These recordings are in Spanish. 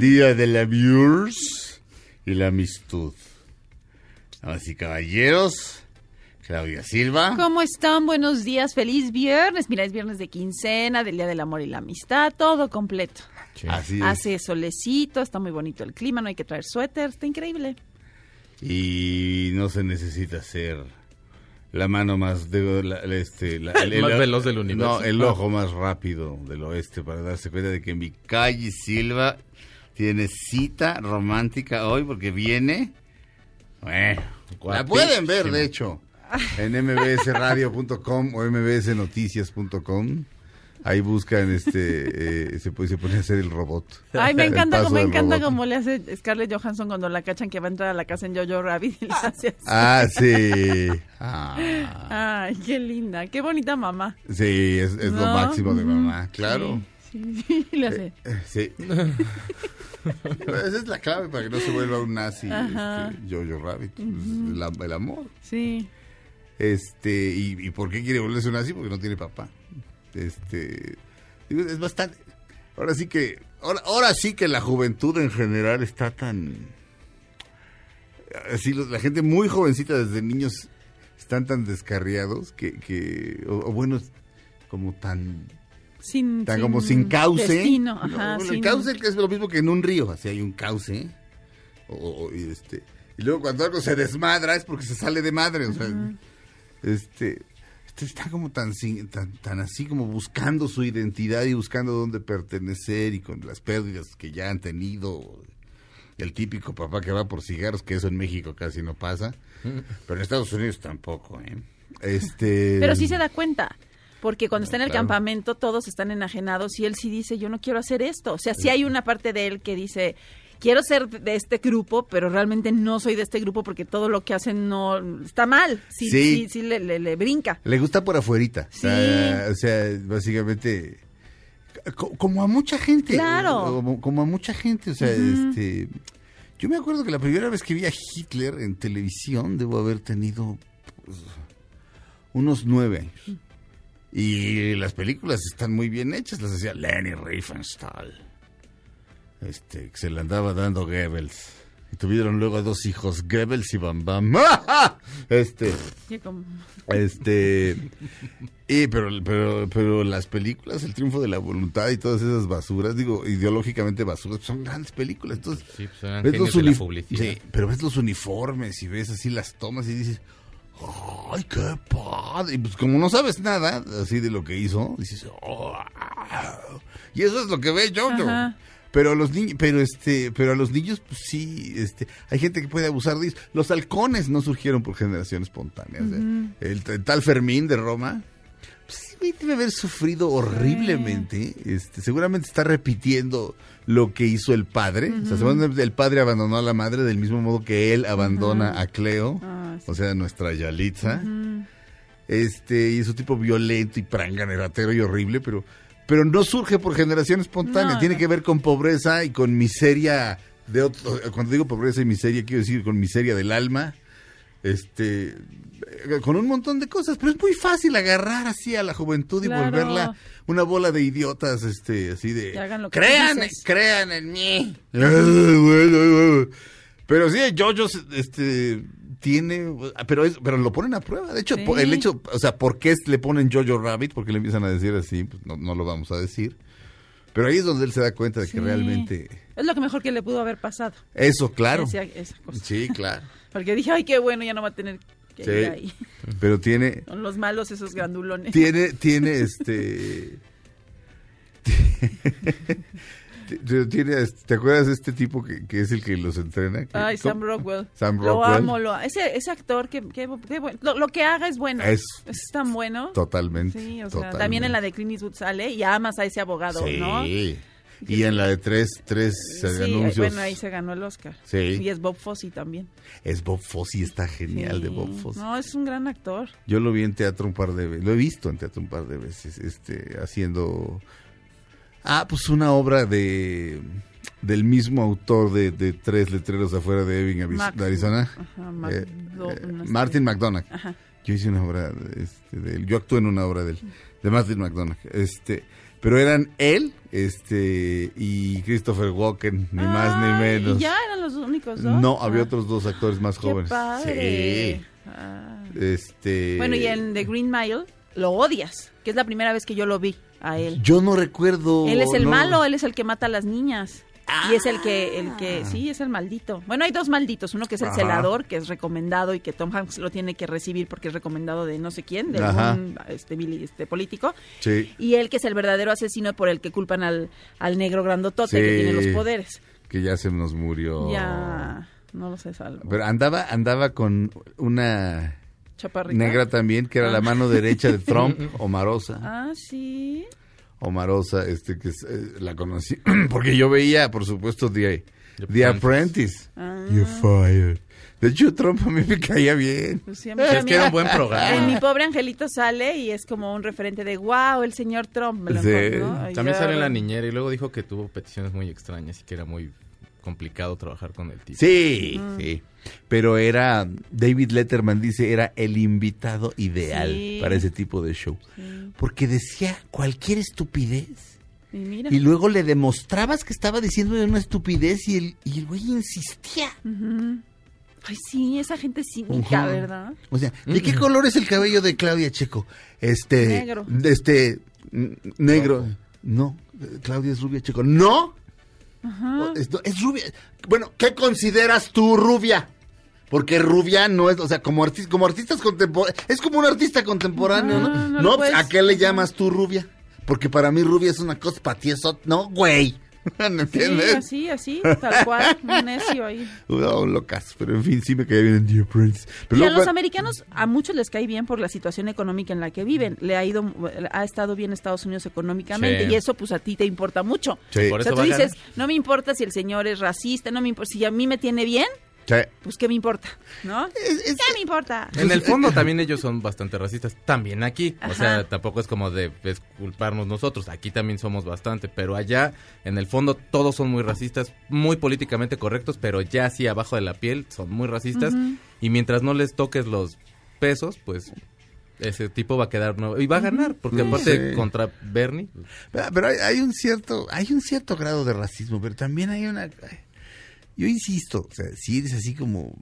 Día de la Viewers y la Amistad. Y caballeros, Claudia Silva. ¿Cómo están? Buenos días, feliz viernes. Mira, es viernes de quincena, del Día del Amor y la Amistad, todo completo. Así es. Hace solecito, está muy bonito el clima, no hay que traer suéter, está increíble. Y no se necesita ser la mano más de la- este, la- Más veloz del universo. No, el ojo más rápido del oeste para darse cuenta de que mi calle Silva tiene cita romántica hoy porque viene. Bueno, la pueden ver de hecho en mbsradio.com o mbsnoticias.com. Ahí buscan este eh, se puede se pone a hacer el robot. Ay, me encanta, paso me encanta como le hace Scarlett Johansson cuando la cachan que va a entrar a la casa en Jojo Rabbit y le hace así. Ah, sí. Ah. Ay, qué linda, qué bonita mamá. Sí, es, es lo máximo de mamá, claro. Sí, sí, le hace. Eh, Sí. Esa es la clave para que no se vuelva un nazi este, Jojo Rabbit. Pues, el, am- el amor. Sí. Este, y, y por qué quiere volverse un nazi? Porque no tiene papá. Este, es bastante. Ahora sí que, ahora, ahora sí que la juventud en general está tan. Así, la gente muy jovencita desde niños están tan descarriados que, que o, o bueno, como tan Sin, Está como sin cauce. Destino, No, ajá. el cauce es lo mismo que en un río, así hay un cauce. O, o- y, este, y luego cuando algo se desmadra es porque se sale de madre. O sea, este, este está como tan, sin- tan, tan así como buscando su identidad y buscando dónde pertenecer y con las pérdidas que ya han tenido. El típico papá que va por cigarros, que eso en México casi no pasa. Pero en Estados Unidos tampoco, ¿eh? Este, Pero sí se da cuenta. Porque cuando está en el claro. campamento todos están enajenados y él sí dice, yo no quiero hacer esto. O sea, sí hay una parte de él que dice, quiero ser de este grupo, pero realmente no soy de este grupo porque todo lo que hacen no está mal. Sí, Sí. sí, sí, le, le- le brinca. Le gusta por afuerita. Sí. O sea, o sea, básicamente, co- como a mucha gente. Claro. Como, como a mucha gente. O sea, este. Yo me acuerdo que la primera vez que vi a Hitler en televisión, debo haber tenido pues, unos nueve años. Y las películas están muy bien hechas, las hacía Lenny Riefenstahl. Este, que se le andaba dando Goebbels. Y tuvieron luego dos hijos, Goebbels y Bam Bam. Este. Este. Y, pero, pero, pero las películas, El triunfo de la voluntad y todas esas basuras, digo, ideológicamente basuras, son grandes películas. Entonces, Sí, pues eran ves los de la uni- publicidad. sí, pero ves los uniformes y ves así las tomas y dices, ¡ay, qué padre! Y pues como no sabes nada así de lo que hizo, dices, ¡oh! Y eso es lo que ve Jojo. Ajá. Pero a los niños, pero este, pero a los niños, pues sí, este, hay gente que puede abusar de ellos. Los halcones no surgieron por generación espontánea. sea, el, el tal Fermín de Roma, pues sí debe haber sufrido horriblemente. Este, seguramente está repitiendo lo que hizo el padre. O sea, el padre abandonó a la madre del mismo modo que él abandona a Cleo, Ah, sí. o sea, nuestra Yalitza. Este, y es un tipo violento y pranganeratero y horrible, pero, pero no surge por generación espontánea. No, Tiene no. que ver con pobreza y con miseria de otro, cuando digo pobreza y miseria, quiero decir con miseria del alma, este, con un montón de cosas, pero es muy fácil agarrar así a la juventud y Claro. volverla una bola de idiotas, este, así de, hagan lo que crean, tú dices". crean en mí. Pero sí, Jojo, este, tiene, pero es, pero lo ponen a prueba. De hecho, Sí. el hecho, o sea, ¿por qué le ponen Jojo Rabbit? Porque le empiezan a decir así, pues no, no lo vamos a decir. Pero ahí es donde él se da cuenta de que Sí. realmente... Es lo que mejor que le pudo haber pasado. Eso, claro. Esa, esa cosa. Sí, claro. Porque dije, ay, qué bueno, ya no va a tener que Sí. ahí. Pero tiene, Son los malos esos grandulones. tiene, tiene este... Tiene, ¿Te acuerdas de este tipo que, que es el que los entrena? Ay, Sam. Rockwell. Sam Lo Rockwell. amo, lo ese, ese actor, que, que, que bueno. lo, lo que haga es bueno. Es- Es, tan bueno. Totalmente. Sí, o sea, totalmente. también en la de Clint Eastwood sale y amas a ese abogado, Sí. ¿no? Y en la de tres, tres Sí, anuncios. bueno, ahí se ganó el Oscar. Sí. Y es Bob Fosse también. Es Bob Fosse, está genial de. Bob Fosse. No, es un gran actor. Yo lo vi en teatro un par de veces, lo he visto en teatro un par de veces, este, haciendo, ah, pues una obra de, del mismo autor de, de Tres Letreros afuera de Ebbing, Max- de Arizona, Ajá, eh, eh, no sé. Martin McDonagh. Ajá. Yo hice una obra de, este, de él, yo actué en una obra de él, de Martin McDonagh, este, pero eran él, este, y Christopher Walken, ni más ni menos. ¿Y ya eran los únicos dos? No, había Ah, otros dos actores más Qué jóvenes. padre. Sí. Ah. Este. Bueno, y en The Green Mile lo odias, que es la primera vez que yo lo vi a él. Yo no recuerdo. Él es el no. malo, él es el que mata a las niñas. Y es el que, el que, sí, es el maldito. Bueno, hay dos malditos, uno que es el Ajá. celador, que es recomendado y que Tom Hanks lo tiene que recibir porque es recomendado de no sé quién, de algún este, este, político. Sí, Y él que es el verdadero asesino por el que culpan al, al negro grandotote que tiene los poderes. que ya se nos murió. Ya, no lo sé, salvo. Pero andaba, andaba con una Chaparrita. negra también, que era la Ah. mano derecha de Trump, Omarosa. Ah, sí. Omarosa, este que es, eh, la conocí. Porque yo veía, por supuesto, The, The The Apprentice. Ah. You're fired. De hecho, Trump a mí me caía bien. Pues siempre, Sí, es que mira, era un buen programa. En mi pobre angelito sale y es como un referente de wow, el señor Trump. Me lo Sí. También yo- sale en la niñera y luego dijo que tuvo peticiones muy extrañas y que era muy complicado trabajar con el tipo. Sí, sí. Pero era, David Letterman dice, era el invitado ideal Sí. para ese tipo de show. Sí. Porque decía cualquier estupidez. Y mira. Y luego le demostrabas que estaba diciendo una estupidez y el, y el güey insistía. Ay, sí, esa gente cínica, Ujú. ¿verdad? O sea, ¿de qué color es el cabello de Claudia Checo? Este. Negro. Este. Negro. No, Claudia es rubia Checo. ¡No! Ajá. Es, rubia. Bueno, ¿qué consideras tú rubia? Porque rubia no es, o sea, como, artista, como artistas contemporáneos, es como un artista contemporáneo, ¿no? no pues, ¿a qué le llamas tú rubia? Porque para mí rubia es una cosa, para ti es no, güey. ¿No Sí, entiendes? así, así, tal cual, un necio ahí. No, locas, pero en fin, sí me caía bien en The Prince. Pero y a los americanos a muchos les cae bien por la situación económica en la que viven. Le ha ido, ha estado bien Estados Unidos económicamente Sí. y eso pues a ti te importa mucho. Sí. Por o sea, eso tú dices, no me importa si el señor es racista, no me importa, si a mí me tiene bien, Sí. pues qué me importa, ¿no? Es- es- ¿Qué me importa? En el fondo también ellos son bastante racistas, también aquí. O sea, tampoco es como de culparnos nosotros, aquí también somos bastante, pero allá en el fondo todos son muy racistas, muy políticamente correctos, pero ya así abajo de la piel son muy racistas y mientras no les toques los pesos, pues ese tipo va a quedar nuevo y va a ganar, porque Sí. aparte Sí. contra Bernie, Pero pero hay, hay un cierto, hay un cierto grado de racismo, pero también hay una. Yo insisto, o sea, si eres así como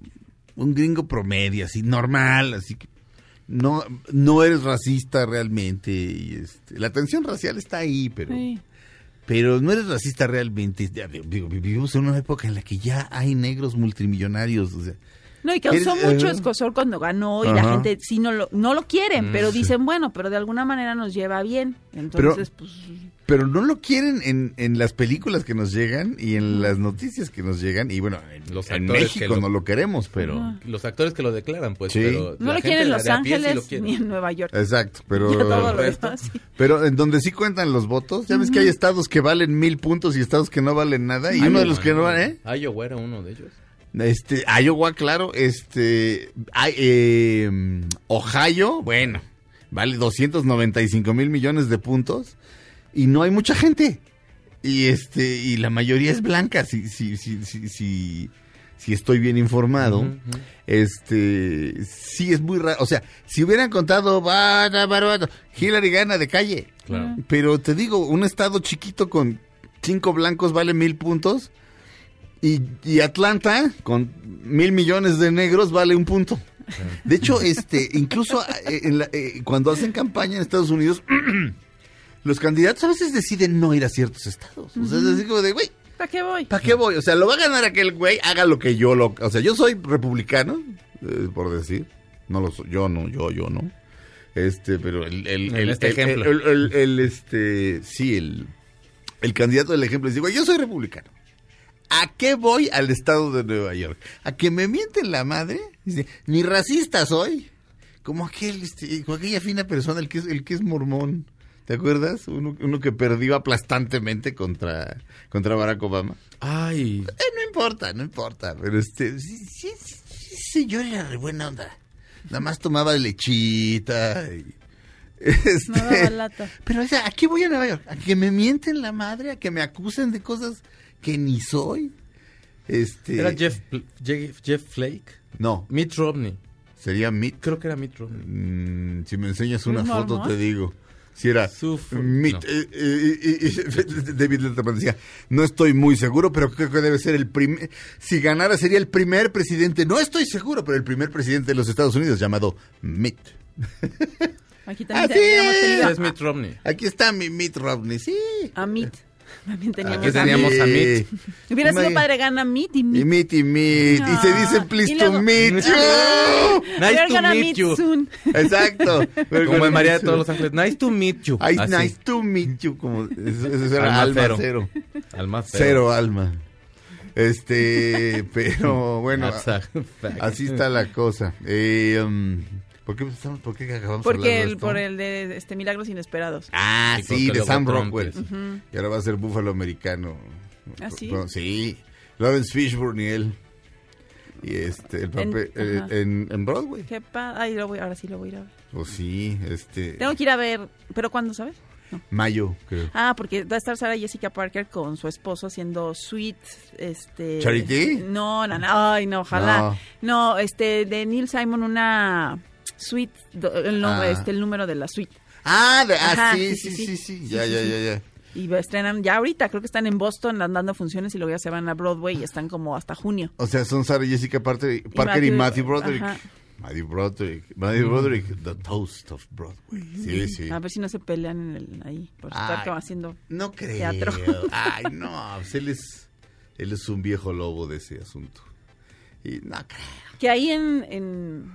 un gringo promedio, así normal, así que no, no eres racista realmente. Y este, la tensión racial está ahí, pero, Sí. pero no eres racista realmente. Ya, digo, vivimos en una época en la que ya hay negros multimillonarios, o sea, No, y causó Eres- mucho eh, escosor cuando ganó y la gente sí no lo, no lo quieren, Mm, pero sí. dicen, bueno, pero de alguna manera nos lleva bien. Entonces, pues... pero no lo quieren en, en las películas que nos llegan y en las noticias que nos llegan. Y bueno, en, Los en que México lo- no lo queremos, pero... Los actores que lo declaran, pues, Sí. pero No lo quieren en Los sí Ángeles quiere. ni en Nueva York. Exacto, pero... Todo lo sí. Pero en donde sí cuentan los votos, ya ves que hay estados que valen mil puntos y estados que no valen nada. Y uno de los que no valen, ¿eh? Iowa era uno de ellos. Este, Iowa, claro, este, hay, eh, Ohio, bueno, vale 295 mil millones de puntos y no hay mucha gente. Y este, y la mayoría es blanca, si, si, si, si, si, si estoy bien informado. Este, sí es muy raro. O sea, si hubieran contado, Hillary gana de calle. Claro. Pero te digo, un estado chiquito con cinco blancos vale mil puntos. Y, y Atlanta, con mil millones de negros, vale un punto. De hecho, este, incluso eh, en la- eh, cuando hacen campaña en Estados Unidos, los candidatos a veces deciden no ir a ciertos estados. O sea, es así como de, güey, ¿Para qué voy? ¿para qué voy? O sea, lo va a ganar aquel güey, haga lo que yo lo... O sea, yo soy republicano, eh, por decir. No lo soy, yo no, yo, yo no. Este, pero el... el, este el- ejemplo. el- el- el, este, sí, el, el candidato del ejemplo dice, güey, yo soy republicano. ¿A qué voy al estado de Nueva York? ¿A que me mienten la madre? Dice, ni racista soy. Como aquel, este, como aquella fina persona, el que es, el que es mormón. ¿Te acuerdas? Uno, uno que perdió aplastantemente contra, contra Barack Obama. Ay, Eh, no importa, no importa. Pero este, sí, sí, sí, sí, señor era re buena onda. Nada más tomaba lechita. Y, este, No daba lata. Pero o sea, ¿a qué voy a Nueva York? ¿A que me mienten la madre? ¿A que me acusen de cosas que ni soy? Este, ¿era Jeff, Jeff, Jeff Flake? No, Mitt Romney. sería Mitt. Creo que era Mitt Romney. Mm, si me enseñas una ¿Es foto, te digo. Si era Su fu- Mitt. no. eh, eh, eh, David Letterman decía, no estoy muy seguro, pero creo que debe ser el primer... Si ganara sería el primer presidente, no estoy seguro, pero el primer presidente de los Estados Unidos llamado Mitt. Aquí también Ah, es Mitt Romney. Aquí está mi Mitt Romney, sí. a Meet. También teníamos Aquí a teníamos Meet. a. Hubiera sido padre gana Meet y Y Meet. Mitt y Mitt. y se dice Ah, please y to luego- meet you. Nice to meet meet you. soon. Exacto. Como en María de todos los ángeles. Nice to meet you. Ay, Así. nice to meet you. Como, eso, eso era Alma alma cero. cero. Cero alma. Este, pero bueno, así está la cosa. Eh, um, ¿por, qué estamos, ¿Por qué acabamos Porque el, esto? por el de este Milagros Inesperados. Ah, sí, de Sam Rockwell. Y ahora va a ser búfalo americano. ¿Ah, sí? Bueno, sí. Lawrence Fishburne y él. Y este, el papel En- eh, en, en Broadway. Qué Ay, lo voy, ahora sí lo voy a ir a ver. Pues sí, este. Tengo que ir a ver, ¿pero cuándo, sabes? Mayo, creo. Ah, porque va a estar Sarah Jessica Parker con su esposo haciendo Sweet, este... ¿Charity? No, no, no, ay, no, ojalá. No, este, de Neil Simon, una Do- el, nombre, Ah. este, el número de la Suite. Ah, de- ah, Ajá, sí, sí, sí, sí, sí, sí, sí. Ya, ya, ya, ya. Y estrenan ya ahorita, creo que están en Boston dando funciones y luego ya se van a Broadway y están como hasta junio. O sea, son Sarah Jessica Parker, Parker y, Matthew Matthew- Broderick. ajá. Matthew Broderick. Matthew Broderick, the toast of Broadway. Sí, sí. A ver si no se pelean en el- ahí, por estar Ay, como haciendo... No creo. Teatro. Ay, no, pues él es, él es un viejo lobo de ese asunto. Y no creo. Que ahí en... en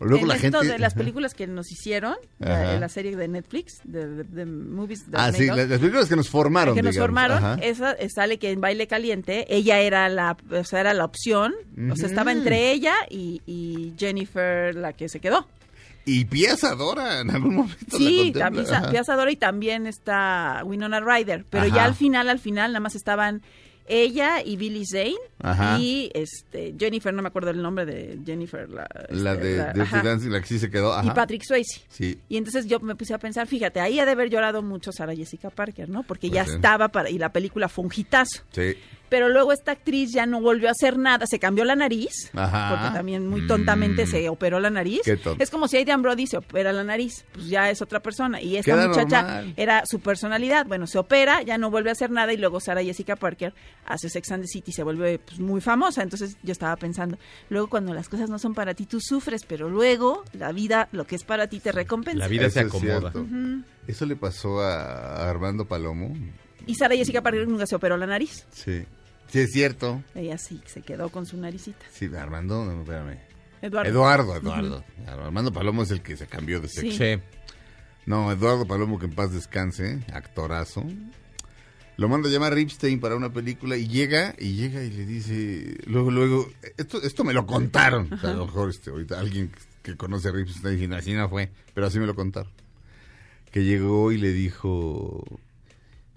Luego en la esto gente. de las películas que nos hicieron, la, la serie de Netflix, de, de- de Movies Ah, sí, las, las películas que nos formaron. que nos formaron, Ajá. esa eh, sale que en Baile Caliente, ella era la, o sea, era la opción, o sea, estaba entre ella y, y Jennifer, la que se quedó. Y Piazza Dora en algún momento. Sí, y también está Winona Ryder, pero Ajá. ya al final, al final, nada más estaban ella y Billy Zane Ajá. y este Jennifer, no me acuerdo el nombre de Jennifer, la, La este, de la- Dancing, la que sí se quedó. Ajá. y Patrick Swayze. Sí. Y entonces yo me puse a pensar, fíjate, ahí ha de haber llorado mucho Sarah Jessica Parker, ¿no? Porque Pues ya sí. estaba para y la película fue un hitazo. Sí. Pero luego esta actriz ya no volvió a hacer nada, se cambió la nariz, Ajá. porque también muy tontamente Mm. se operó la nariz. Qué tonto. Es como si Adrian Brody se opera la nariz, pues ya es otra persona. Y esta Queda muchacha normal. era su personalidad. Bueno, se opera, ya no vuelve a hacer nada y luego Sarah Jessica Parker hace Sex and the City y se vuelve pues, muy famosa. Entonces yo estaba pensando, luego cuando las cosas no son para ti, tú sufres, pero luego la vida, lo que es para ti, te recompensa. La vida Eso se es acomoda. Eso le pasó a Armando Palomo. Y Sarah Jessica Parker nunca se operó la nariz. Sí. Sí, es cierto. Ella sí, se quedó con su naricita. Sí, Armando, no, espérame. Eduardo. Eduardo, Eduardo. Armando Palomo es el que se cambió de sexo. Sí. No, Eduardo Palomo, que en paz descanse, actorazo. Lo manda a llamar Ripstein para una película y llega, y llega y le dice, luego, luego, esto, esto me lo contaron. O sea, a lo mejor este, ahorita alguien que conoce a Ripstein así no fue, pero así me lo contaron. Que llegó y le dijo,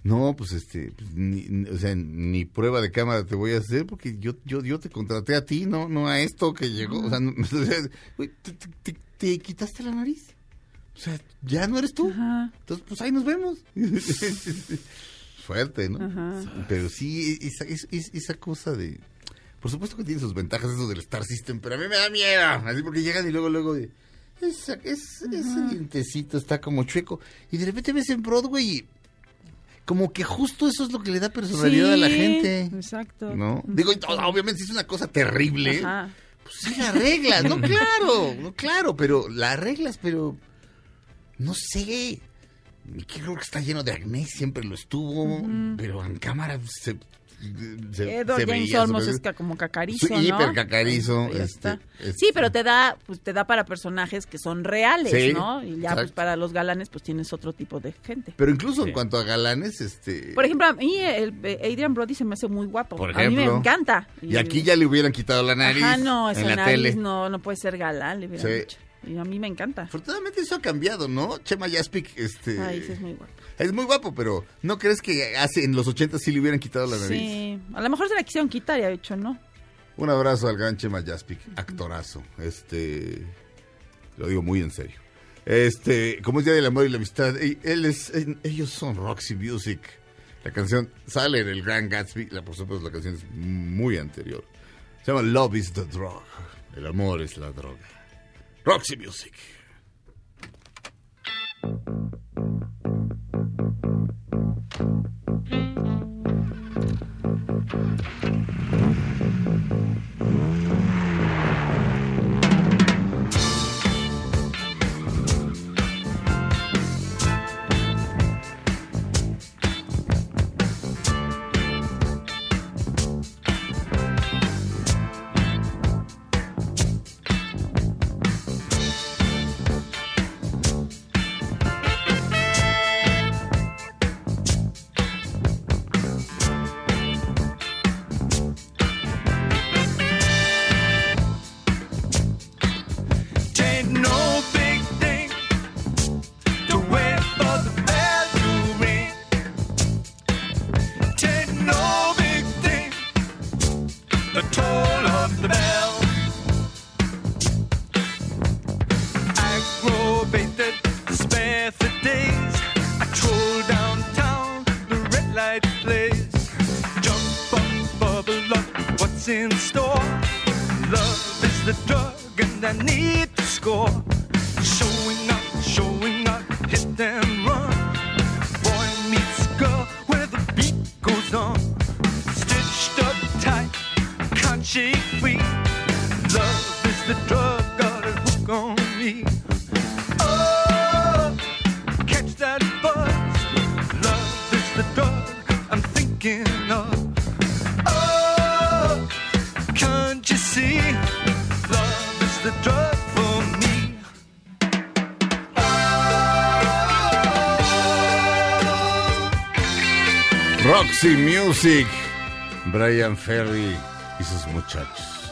no, pues este, pues, ni, o sea, ni prueba de cámara te voy a hacer porque yo, yo, yo te contraté a ti, no, no a esto que llegó. O sea, no- o sea, te, te- te- te quitaste la nariz. O sea, ya no eres tú. Ajá. Entonces, pues ahí nos vemos. Fuerte, ¿no? Ajá. Pero sí, esa, es- es- esa cosa de... Por supuesto que tiene sus ventajas eso del Star System, pero a mí me da miedo. Así porque llegan y luego, luego de... Esa, es- ese dientecito está como chueco. Y de repente ves en Broadway y... Como que justo eso es lo que le da personalidad a la gente. Exacto. ¿No? Digo, obviamente si es una cosa terrible. Ajá. Pues sí la arreglas, no claro, no claro, pero la arreglas, pero no sé. creo que está lleno de acné, siempre lo estuvo, pero en cámara se, se, Edward se James veía, Olmos es ca- como cacarizo, ¿no? hiper cacarizo, este, está. este- Sí, pero te da, pues te da para personajes que son reales, Sí, ¿no? Y ya pues para los galanes pues tienes otro tipo de gente. Pero incluso en Sí. cuanto a galanes, este... Por ejemplo, a mí el, eh, Adrian Brody se me hace muy guapo. Por a mí me ejemplo. encanta. y aquí ya le hubieran quitado la nariz Ajá, no, esa en la nariz tele. no, no puede ser galán, le hubieran Sí. dicho. Y a mí me encanta. Afortunadamente eso ha cambiado, ¿no? Chema Yaspic, este... Ay, sí, es muy guapo. es muy guapo, pero ¿no crees que hace en los 80 sí le hubieran quitado la nariz? Sí, a lo mejor se la quisieron quitar y ha dicho no. Un abrazo al gran Chema Yaspic, actorazo. Este, lo digo muy en serio. Este, como es Día del Amor y la Amistad, él es, ellos son Roxy Music. La canción sale en el Gran Gatsby, la, por supuesto la canción es muy anterior. Se llama Love is the Drug. El amor es la droga. Roxy Music. Roxy Music. Brian Ferry y sus muchachos.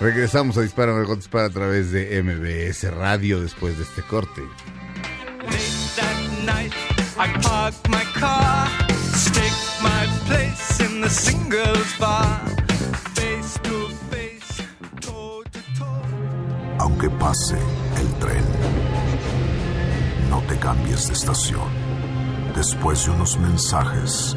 Regresamos a Dispara Margot Dispara a través de MBS Radio después de este corte. Late that night, I park my car, stake my place in the singles bar, face to face, toe to toe. Aunque pase el tren, no te cambies de estación. Después de unos mensajes,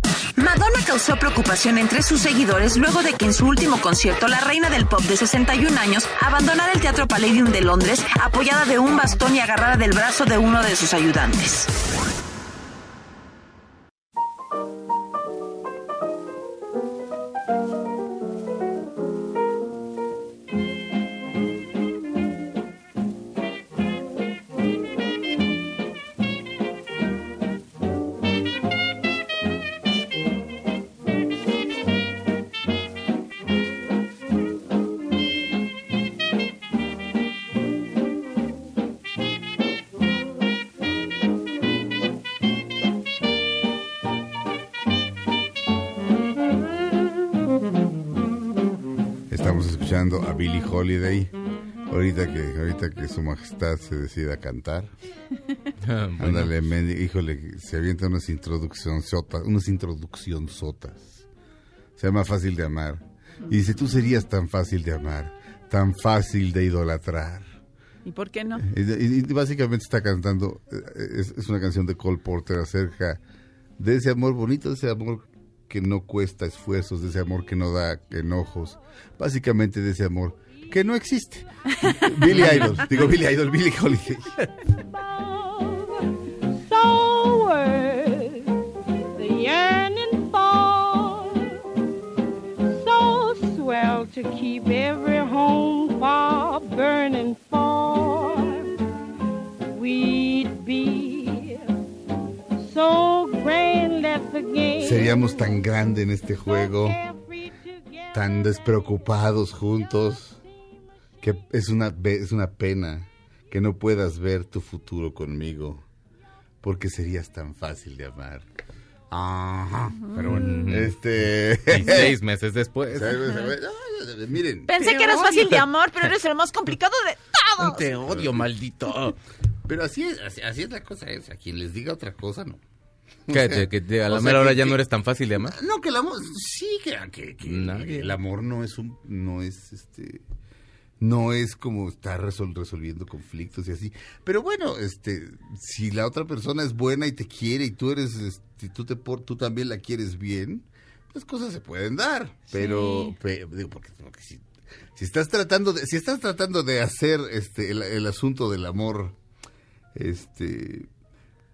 Causó preocupación entre sus seguidores luego de que en su último concierto la reina del pop de 61 años abandonara el Teatro Palladium de Londres apoyada de un bastón y agarrada del brazo de uno de sus ayudantes. Holiday. Ahorita que, ahorita que su majestad se decida a cantar. Bueno, Ándale, mendi- híjole, se avienta unas introducción sotas, unas introducción sotas. Se llama Fácil de Amar. Y dice, tú serías tan fácil de amar, tan fácil de idolatrar. ¿Y por qué no? Y, y- y básicamente está cantando, eh, es, es una canción de Cole Porter acerca de ese amor bonito, de ese amor que no cuesta esfuerzos, de ese amor que no da enojos, básicamente de ese amor que no existe. Billy Idol, digo Billy Idol, Billy Holiday. to keep every home fire burning for. We'd so grand at the game. Seríamos tan grande en este juego, tan despreocupados juntos, que es una, es una pena que no puedas ver tu futuro conmigo, porque serías tan fácil de amar. Ajá. Pero bueno, este... Y seis meses después. Miren, Pensé que eras fácil de amor, pero eres el más complicado de todos. Te odio, maldito. pero así es, así, así es la cosa, es, a quien les diga otra cosa, no. Cállate, que te- a la o sea, mera hora que- ya no eres tan fácil de amar. No, que el amor, sí, que, que- que Nadie. el amor no es un, no es este, no es como estar resol- resolviendo conflictos y así. Pero bueno, este, si la otra persona es buena y te quiere y tú eres, este, tú te por, tú también la quieres bien, pues cosas se pueden dar. Pero, Sí. pe- digo, porque, porque si, si estás tratando de, si estás tratando de hacer este, el, el asunto del amor, este,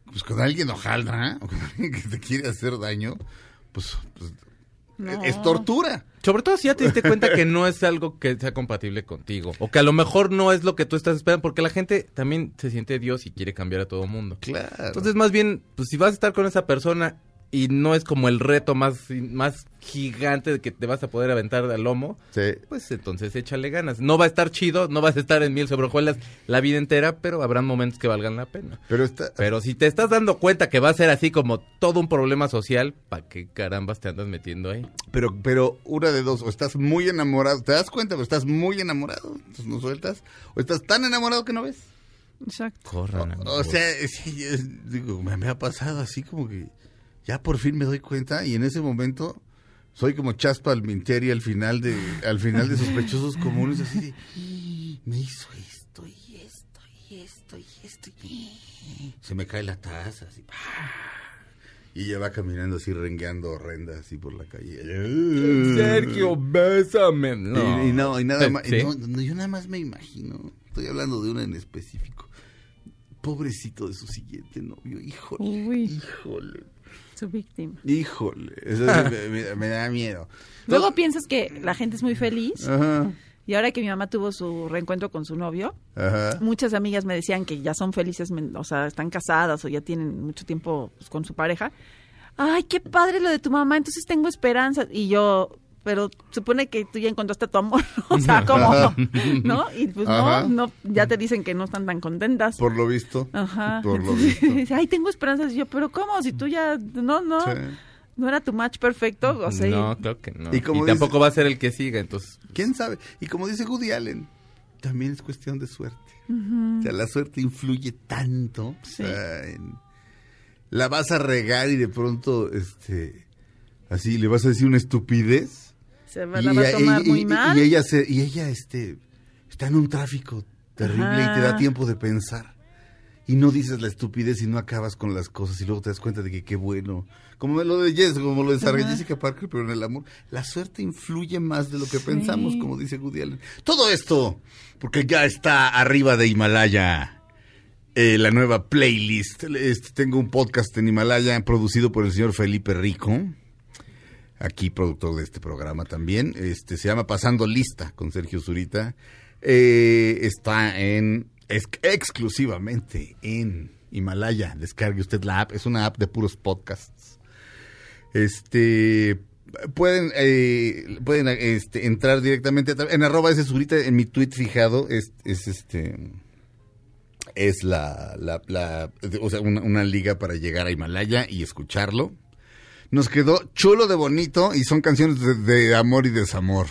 pues con alguien hojaldra, o con alguien que te quiere hacer daño, pues, pues, No. es tortura. Sobre todo si ya te diste cuenta que no es algo que sea compatible contigo. O que a lo mejor no es lo que tú estás esperando. Porque la gente también se siente Dios y quiere cambiar a todo mundo. Claro. Entonces, más bien, pues si vas a estar con esa persona y no es como el reto más, más gigante de que te vas a poder aventar al lomo, Sí. pues entonces échale ganas. No va a estar chido, no vas a estar en miel sobre hojuelas la vida entera, pero habrán momentos que valgan la pena. Pero está, Pero si te estás dando cuenta que va a ser así como todo un problema social, ¿para qué carambas te andas metiendo ahí? pero, pero una de dos, o estás muy enamorado, te das cuenta, pero estás muy enamorado, entonces no sueltas, o estás tan enamorado que no ves. Exacto. Corran, O sea, sí, es- digo, me, me ha pasado así como que ya por fin me doy cuenta y en ese momento soy como Chaspa Alminteri al final de al final de sospechosos comunes así de "Y me hizo esto y esto y esto y esto y se me cae la taza así y ella va caminando así rengueando horrenda así por la calle Sergio, bésame. No. y, y no, y nada más. Sí. no, no, yo nada más me imagino. Estoy hablando de una en específico. Pobrecito de su siguiente novio. Híjole. Uy. Híjole. Su víctima. Híjole. Eso me, me- me da miedo. Luego piensas que la gente es muy feliz. Ajá. Y ahora que mi mamá tuvo su reencuentro con su novio, Ajá. muchas amigas me decían que ya son felices, o sea, están casadas o ya tienen mucho tiempo pues, con su pareja. Ay, qué padre lo de tu mamá, entonces tengo esperanza. Y yo, pero supone que tú ya encontraste a tu amor, o sea, ¿cómo? ¿No? Y pues Ajá. no, no, ya te dicen que no están tan contentas. Por lo visto. Ajá. Por lo visto. dice, Ay, tengo esperanzas. Y yo, pero ¿cómo? Si tú ya, no, no, Sí. no era tu match perfecto. O sea, no, claro que no. Y Y, como dice- tampoco va a ser el que siga, entonces. ¿Quién sabe? Y como dice Woody Allen, también es cuestión de suerte. O sea, la suerte influye tanto. o sea, en- la vas a regar y de pronto, este, así, le vas a decir una estupidez. Se va, la va a tomar y- muy y- mal. Y ella, se, y ella este, está en un tráfico terrible y te da tiempo de pensar. Y no dices la estupidez y no acabas con las cosas y luego te das cuenta de que qué bueno. Como lo de Jess, como lo de Sarah. Jessica Parker, pero en el amor. La suerte influye más de lo que pensamos, como dice Woody Allen. Todo esto, porque ya está arriba de Himalaya. eh, la nueva playlist. Este, tengo un podcast en Himalaya producido por el señor Felipe Rico aquí productor de este programa también. Este se llama Pasando Lista con Sergio Zurita. Eh, está en exclusivamente en Himalaya. Descargue usted la app. Es una app de puros podcasts. Este pueden eh, pueden este, entrar directamente en arroba ese Zurita en mi tweet fijado es, es este es la, o sea, una liga para llegar a Himalaya y escucharlo. Nos quedó chulo de bonito y son canciones de, de amor y desamor.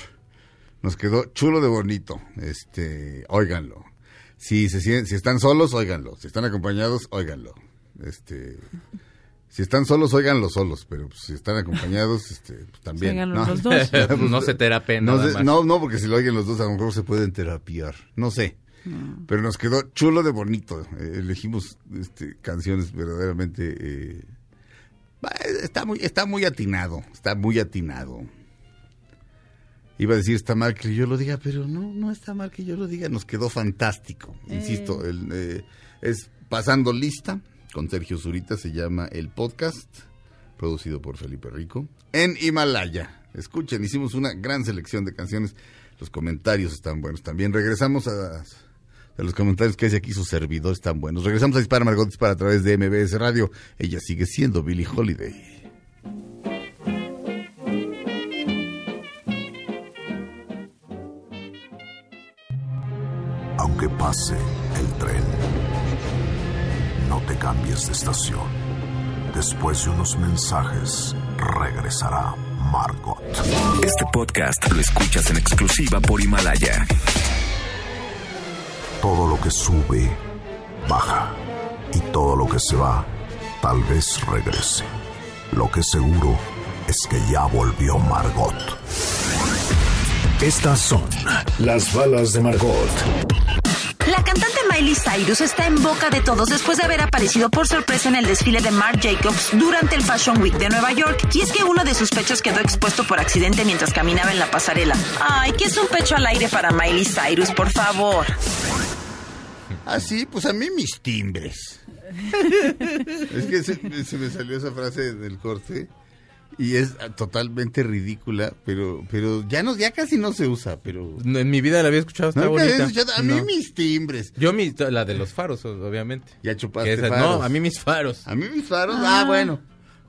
Nos quedó chulo de bonito. Este, óiganlo. Si se sienten- si están solos, óiganlo. Si están acompañados, óiganlo. Este, si están solos, óiganlo solos, pero pues, si están acompañados, este, pues, también. Óiganlo los dos. no se terapia No, nada sé- más. no, no, porque si lo oyen los dos, a lo mejor se pueden terapiar. No sé. Pero nos quedó chulo de bonito. Eh, elegimos este, canciones verdaderamente. eh, Está muy, está muy atinado, está muy atinado. Iba a decir está mal que yo lo diga, pero no, no está mal que yo lo diga. Nos quedó fantástico. Insisto, el, eh, es Pasando Lista con Sergio Zurita, se llama el podcast, producido por Felipe Rico, en Himalaya. Escuchen, hicimos una gran selección de canciones. Los comentarios están buenos también. Regresamos a, a los comentarios que hace aquí su servidor, están buenos. Regresamos a Dispara Margot Dispara a través de MBS Radio. Ella sigue siendo Billie Holiday. Aunque pase el tren, no te cambies de estación. Después de unos mensajes, regresará Margot. Este podcast lo escuchas en exclusiva por Himalaya. Todo lo que sube, baja. Y todo lo que se va, tal vez regrese. Lo que seguro es que ya volvió Margot. Estas son las balas de Margot. La cantante Miley Cyrus está en boca de todos después de haber aparecido por sorpresa en el desfile de Marc Jacobs durante el Fashion Week de Nueva York. Y es que uno de sus pechos quedó expuesto por accidente mientras caminaba en la pasarela. Ay, ¿qué es un pecho al aire para Miley Cyrus, por favor? Ah, sí, pues a mí mis timbres. es que se, se me salió esa frase del corte y es totalmente ridícula, pero pero ya no ya casi no se usa, pero No, En mi vida la había escuchado, está bonita. escuchado, a mí No. mis timbres. Yo mi, la de los faros, obviamente. Ya chupaste esa- faros. No, a mí mis faros. A mí mis faros, ah, bueno.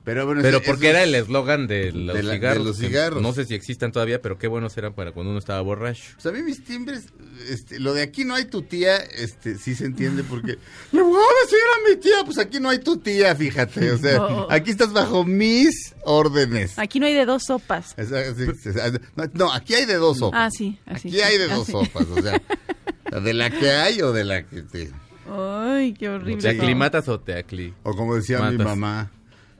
Pero bueno, Pero porque esos- era el eslogan de los de la- de cigarros. los que cigarros. No sé si existan todavía, pero qué buenos eran para cuando uno estaba borracho. Pues a mí mis timbres, este, lo de aquí no hay tu tía, este, sí se entiende porque le voy a decir a mi tía, pues aquí no hay tu tía, fíjate, o sea, aquí estás bajo mis órdenes. Aquí no hay de dos sopas. No, no, aquí hay de dos sopas. Ah, sí, así. Aquí hay de dos Así. sopas, o sea, de la que hay o de la que te... Ay, qué horrible. ¿Te aclimatas o te acli? O como decía mi mamá,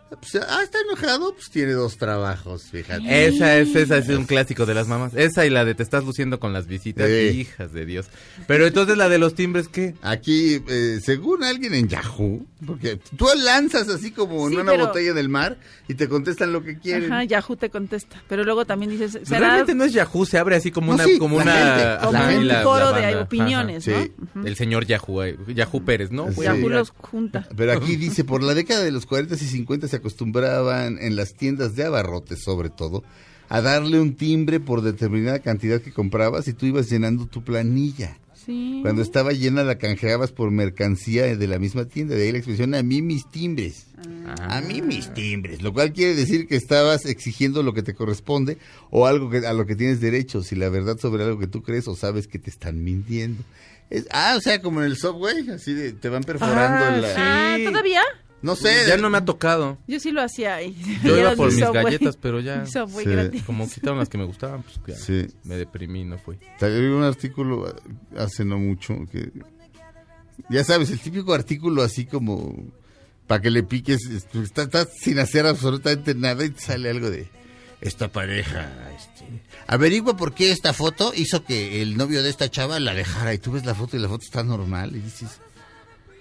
pues, ah, está enojado, pues tiene dos trabajos, fíjate. Esa es, esa es un clásico de las mamás. Esa y la de te estás luciendo con las visitas, Sí. hijas de Dios. Pero entonces la de los timbres, ¿qué? Aquí, eh, según alguien en Yahoo, porque tú lanzas así como Sí, en una pero- botella del mar y te contestan lo que quieren. Ajá, Yahoo te contesta. Pero luego también dices, será Pues Realmente no es Yahoo, se abre así como No, una, sí, como la una, gente, como ajá, un la de opiniones, ajá. ¿no? El señor Yahoo, eh, Yahoo Pérez, ¿no? Yahoo los junta. Pero aquí dice, por la década de los 40 y 50 se acostumbraban en las tiendas de abarrotes sobre todo a darle un timbre por determinada cantidad que comprabas y tú ibas llenando tu planilla. Sí. Cuando estaba llena la canjeabas por mercancía de la misma tienda, de ahí la expresión a mí mis timbres. A mí mis timbres, lo cual quiere decir que estabas exigiendo lo que te corresponde o algo que, a lo que tienes derecho, si la verdad sobre algo que tú crees o sabes que te están mintiendo. Es- ah, o sea, como en el subway, así de, te van perforando Ah, la... Ah, Sí. ¿todavía? No sé. Ya no me ha tocado. Yo sí lo hacía ahí. Yo Era iba por mi mis Subway. galletas, pero ya Subway Sí. gratis. como quitaron las que me gustaban, pues ya Sí. me deprimí, no fui. Salió un artículo hace no mucho que ya sabes, el típico artículo así como para que le piques, está- estás sin hacer absolutamente nada y te sale algo de esta pareja, este, averigua por qué esta foto hizo que el novio de esta chava la dejara y tú ves la foto y la foto está normal y dices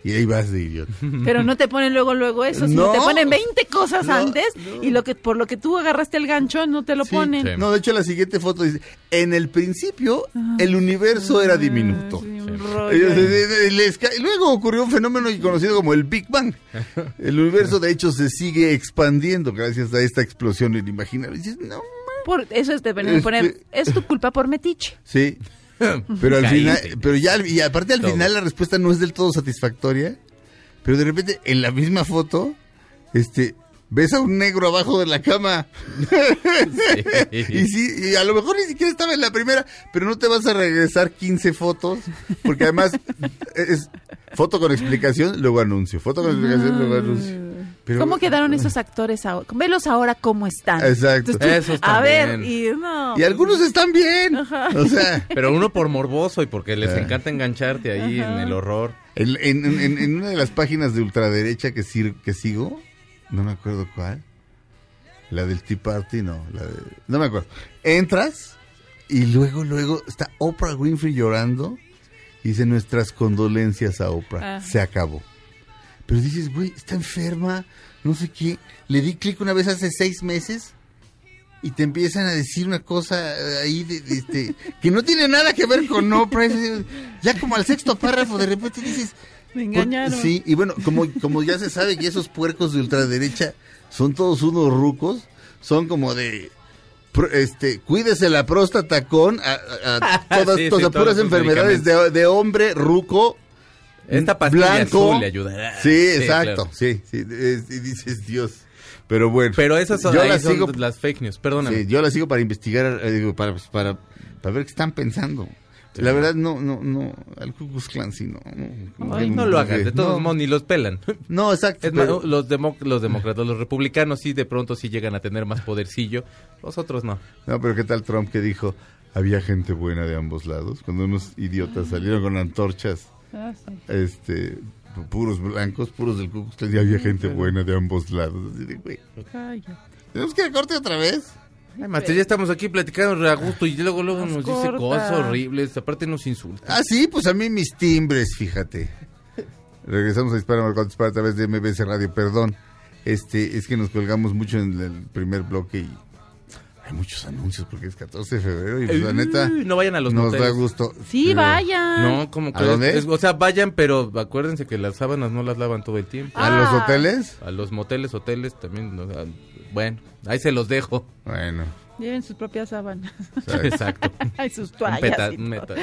y ahí vas de idiota. Pero no te ponen luego luego eso, sino No. te ponen 20 cosas No, antes no. y lo que por lo que tú agarraste el gancho no te lo Sí. ponen. Sí. No, de hecho la siguiente foto dice, en el principio el universo era diminuto. Ah, Sí. Y, luego ocurrió un fenómeno conocido como el Big Bang. El universo, de hecho, se sigue expandiendo gracias a esta explosión inimaginable. Y dices, no, Por, eso es de venir a Este- poner, es tu culpa por metiche. sí. Pero al final, pero ya, y aparte al Todo. final la respuesta no es del todo satisfactoria. Pero de repente, en la misma foto, este, ves a un negro abajo de la cama. Y sí, y a lo mejor ni siquiera estaba en la primera, pero no te vas a regresar 15 fotos, porque además es foto con explicación, luego anuncio, foto con explicación, luego anuncio. Pero- ¿Cómo quedaron esos actores ahora? Velos ahora cómo están. Exacto. Entonces tú, Esos a ver, también. y no. Y algunos están bien. Ajá. O sea, Pero uno por morboso y porque les Ah. encanta engancharte ahí en el horror. en, en- en- en una de las páginas de ultraderecha que, sir- que sigo, no me acuerdo cuál, la del Tea Party, no, la de, no me acuerdo. Entras y luego, luego está Oprah Winfrey llorando y dice nuestras condolencias a Oprah. Ah. Se acabó. Pero dices, güey, está enferma, no sé qué. Le di clic una vez hace seis meses y te empiezan a decir una cosa eh, ahí de, de este, que no tiene nada que ver con Oprah. Es- Ya como al sexto párrafo de repente dices... Me por- engañaron. Sí, y bueno, como, como ya se sabe que esos puercos de ultraderecha son todos unos rucos, son como de... Este, cuídese la próstata con a, a- a todas, Sí, todas puras enfermedades de, de hombre ruco Esta pastilla blanco. azul le ayudará. Sí, Sí, exacto. claro. Sí, sí. es- y dices, Dios. Pero bueno. Pero esas son, yo ahí las son sigo, las fake news, perdóname. sí, yo las sigo para investigar, eh, digo, para, pues, para, para ver qué están pensando. La verdad, no, no, no, al Ku Klux Klan sí, no. No, Ay, no lo hagas, de todos no, modos ni los pelan. No, exacto. Es más, los, demo- los demócratas, los republicanos sí de pronto sí llegan a tener más podercillo, los otros no. No, pero ¿qué tal Trump que dijo, había gente buena de ambos lados? Cuando unos idiotas salieron con antorchas, Ah, sí. este, puros blancos, puros del Ku y había gente buena de ambos lados. Así de, güey. ¿tenemos que ir a corte otra vez? Ya estamos aquí platicando a gusto y luego luego Nos nos dice cosas horribles, aparte nos insulta. Ah, sí, pues a mí mis timbres, fíjate. Regresamos a Dispara Marcón Dispara a través de MBC Radio, perdón. Este, es que nos colgamos mucho en el primer bloque y hay muchos anuncios porque es 14 de febrero y pues, la neta no vayan a los nos moteles. da gusto. Sí, Pero- vayan. No, como que ¿A dónde? es- o sea, vayan, pero acuérdense que las sábanas no las lavan todo el tiempo. ¿A los Ah. hoteles? A los moteles, hoteles también. no, bueno, ahí se los dejo. Bueno, Lleven sus propias sábanas. Exacto. Ay, sus toallas. peta- y meta-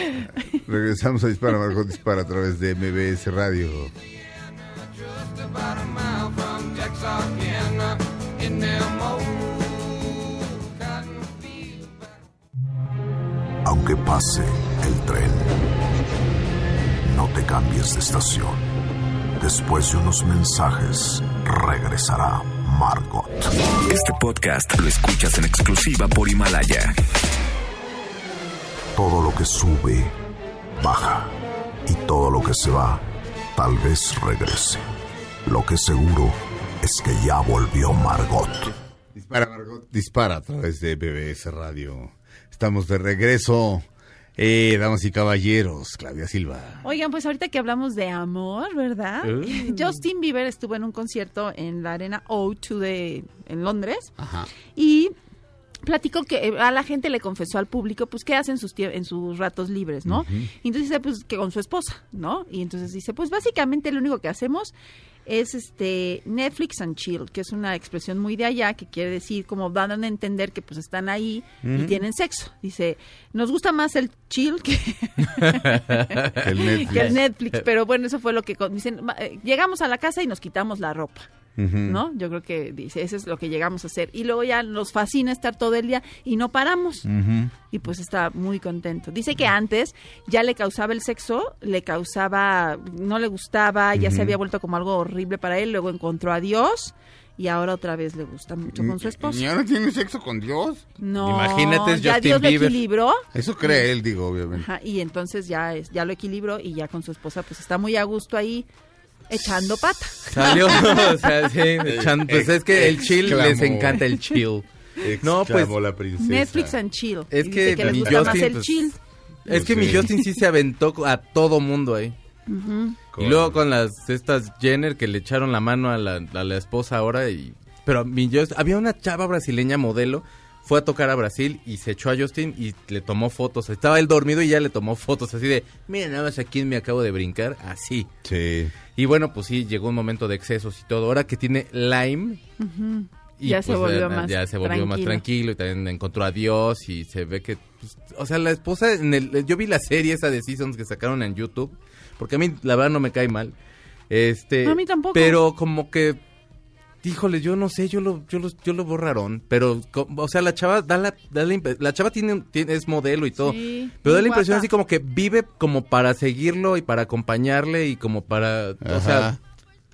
regresamos a Dispara Marcón Dispara a través de MBS Radio. Aunque pase el tren, no te cambies de estación. Después de unos mensajes, regresará Margot. Este podcast lo escuchas en exclusiva por Himalaya. Todo lo que sube, baja. Y todo lo que se va, tal vez regrese. Lo que seguro es que ya volvió Margot. Dispara Margot, dispara a través de MBS Radio. Estamos de regreso. Eh, damas y caballeros, Claudia Silva. Oigan, pues ahorita que hablamos de amor, ¿verdad? Uh. Justin Bieber estuvo en un concierto en la arena O2 de en Londres Ajá. y platicó que eh, a la gente le confesó al público, pues, qué hace en sus, en sus ratos libres, ¿no? Y entonces dice, pues, que con su esposa, ¿no? Y entonces dice, pues, básicamente lo único que hacemos es este Netflix and chill, que es una expresión muy de allá, que quiere decir como dan a entender que pues están ahí y tienen sexo. Dice, nos gusta más el chill que, El Netflix. que el Netflix, pero bueno, eso fue lo que con- dicen, "Ma- eh, llegamos a la casa y nos quitamos la ropa. ¿No? Yo creo que dice, eso es lo que llegamos a hacer. Y luego ya nos fascina estar todo el día y no paramos. Y pues está muy contento. Dice que antes ya le causaba el sexo, le causaba, no le gustaba, ya se había vuelto como algo horrible para él, luego encontró a Dios y ahora otra vez le gusta mucho con su ¿Y esposa. ahora tiene sexo con Dios? No, Imagínate, es ya Justin Dios lo Bieber. equilibró. Eso cree él, digo, obviamente. Ajá, y entonces ya es, ya lo equilibró y ya con su esposa pues está muy a gusto ahí echando pata. Salió, o sea, sí, echando- pues es que el chill Exclamó. les encanta el chill. No, pues Exclamó la princesa. Netflix and chill. Es que que les mi gusta más Justin, el pues, chill. es que mi Sí. Justin sí se aventó a todo mundo ahí. Con- Y luego con las estas Jenner que le echaron la mano a la, a la esposa ahora y pero mi Just- había una chava brasileña modelo fue a tocar a Brasil y se echó a Justin y le tomó fotos. Estaba él dormido y ya le tomó fotos así de, mira nada más a quién me acabo de brincar, así. Sí. Y bueno, pues sí, llegó un momento de excesos y todo. Ahora que tiene Lyme. y Ya se volvió ya- más ya se volvió más tranquilo. tranquilo y también encontró a Dios y se ve que pues, o sea la esposa en el yo vi la serie esa de Seasons que sacaron en YouTube porque a mí la verdad no me cae mal este A mí tampoco. pero como que híjole yo no sé yo lo yo lo, yo lo borraron pero o sea la chava da la, da la, chava tiene, tiene es modelo y todo Sí, pero da la impresión así como que vive como para seguirlo y para acompañarle y como para o sea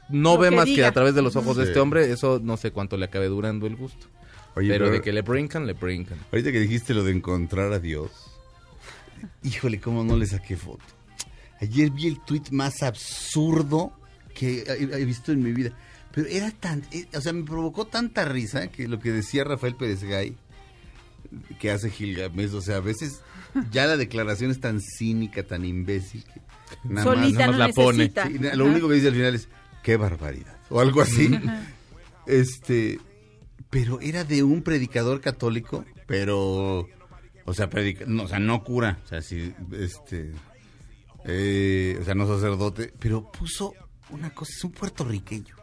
no Lo ve que más que a través de los ojos de este hombre eso no sé cuánto le acabe durando el gusto Oye, pero, pero- de que le brincan, le brincan. Ahorita que dijiste lo de encontrar a Dios, híjole, cómo no le saqué foto. Ayer vi el tuit más absurdo que he, he visto en mi vida. Pero era tan, eh, o sea, me provocó tanta risa que lo que decía Rafael Pérez Gay, que hace Gilgamesh, o sea, a veces ya la declaración es tan cínica, tan imbécil, que nada más- Solita no la pone. Sí, lo único que dice al final es, qué barbaridad. O algo así. este, pero era de un predicador católico, pero, o sea, predica, no, o sea, no cura, o sea, sí, este, eh, o sea, no sacerdote, pero puso una cosa, es un puertorriqueño,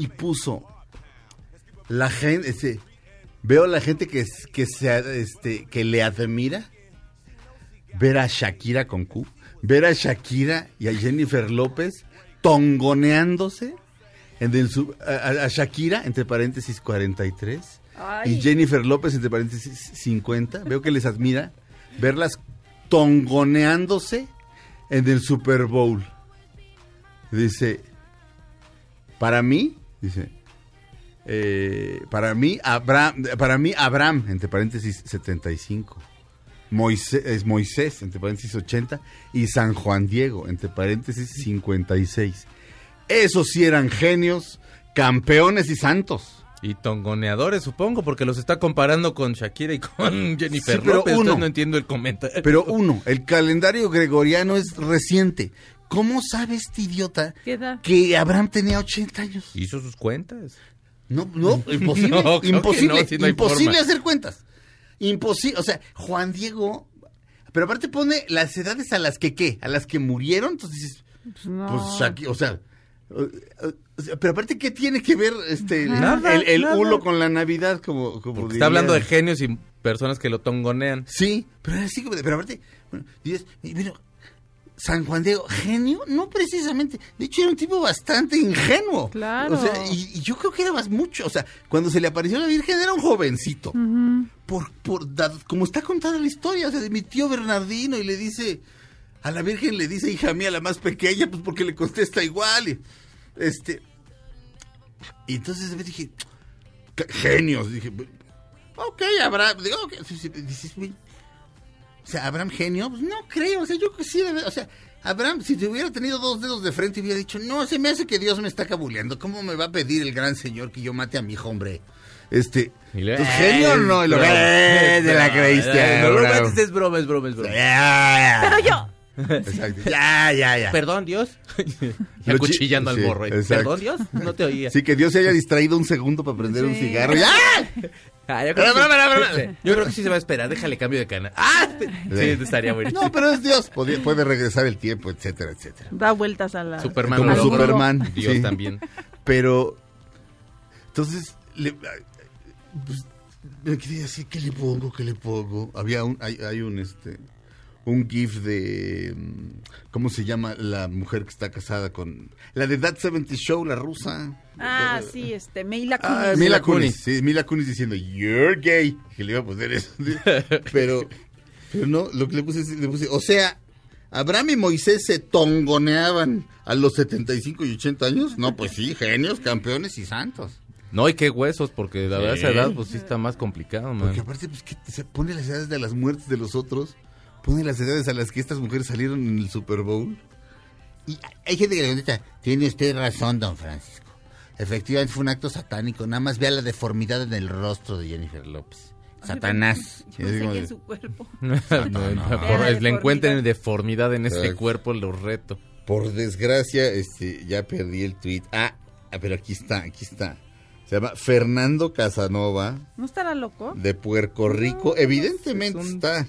y puso la gente, este, veo a la gente que, que, se, este, que le admira, ver a Shakira con Q, ver a Shakira y a Jennifer López tongoneándose en el sub- a, a- a Shakira, entre paréntesis 43, Ay. y Jennifer López, entre paréntesis 50. Veo que les admira verlas tongoneándose en el Super Bowl. Dice, para mí, dice, eh, para mí, Abraham, para mí, Abraham, entre paréntesis 75. Moisés, es Moisés, entre paréntesis 80, y San Juan Diego, entre paréntesis 56. Esos sí eran genios, campeones y santos. Y tongoneadores, supongo, porque los está comparando con Shakira y con Jennifer Sí, pero López. uno. no entiendo el comentario. Pero uno, el calendario gregoriano es reciente. ¿Cómo sabe este idiota que Abraham tenía 80 años? Hizo sus cuentas. No, no, imposible, No, imposible, no, no imposible forma. hacer cuentas. Imposible, o sea, Juan Diego, pero aparte pone las edades a las que qué, a las que murieron, entonces dices, Pues no. pues Shaki- o sea, pero aparte qué tiene que ver este el- Nada, el, el nada. hulo con la Navidad como, como está hablando de genios y personas que lo tongonean. Sí, pero así pero aparte, bueno, dices, bueno, San Juan Diego, genio, no precisamente. De hecho, era un tipo bastante ingenuo. Claro. O sea, y, y yo creo que era más mucho. O sea, cuando se le apareció la Virgen era un jovencito. Por, por, como está contada la historia, o sea, de mi tío Bernardino y le dice, a la Virgen le dice, hija mía, la más pequeña, pues porque le contesta igual. Y, este, y entonces me dije, "Qué genios. Dije, ok, Abraham, digo, ok, o sea, Abraham genio, pues no creo, o sea, yo que sí, debe- o sea, Abraham, si te hubiera tenido dos dedos de frente, hubiera dicho, no, se me hace que Dios me está cabuleando, ¿cómo me va a pedir el gran señor que yo mate a mi hijo, hombre? Este, Y le- pues, genio o no, y broma, eh, de la creíste, No, no, es broma, es broma, es broma. Ya, ya. Pero yo. Exacto. Ya, ya, ya. Perdón, Dios. Acuchillando sí, al morro. Perdón, Dios. No te oía. Sí, que Dios se haya distraído un segundo para prender un cigarro. ¡Ya! Ah, yo, creo que, sí, yo creo que sí se va a esperar. Déjale cambio de canal. ¡Ah! Sí, estaría bueno. No, pero es Dios. Puede, puede regresar el tiempo, etcétera, etcétera. Da vueltas a la. Superman. Como. Superman. Dios sí. también. Pero, entonces, le, pues, me quería decir, ¿qué le pongo? ¿Qué le pongo? Había un, hay, hay un, este, un gif de, mm, ¿cómo se llama la mujer que está casada con, la de That 70 Show, la rusa? Ah, sí, este, Meila Ah, Kunis. Mila Mila Kunis, sí, Mila Kunis diciendo, you're gay, que le iba a poner eso. Pero, pero no, lo que le puse, es- le puse, o sea, Abraham y Moisés se tongoneaban a los 75 y 80 años. No, pues sí, genios, campeones y santos. No, y qué huesos, porque la verdad esa edad pues sí está más complicado, man. Porque aparte, pues, que se pone las edades de las muertes de los otros, pone las edades a las que estas mujeres salieron en el Super Bowl. Y hay gente que le contesta, tiene usted razón, don Francisco. Efectivamente fue un acto satánico, nada más vea la deformidad en el rostro de Jennifer López. Satanás. Yo pensé que en su cuerpo. No, no, no. por- Era le encuentren deformidad. en ese cuerpo, lo reto. Por desgracia, este, ya perdí el tweet. Ah, ah, pero aquí está, aquí está. Se llama Fernando Casanova ¿No estará loco? de Puerto Rico. No, Evidentemente es un- está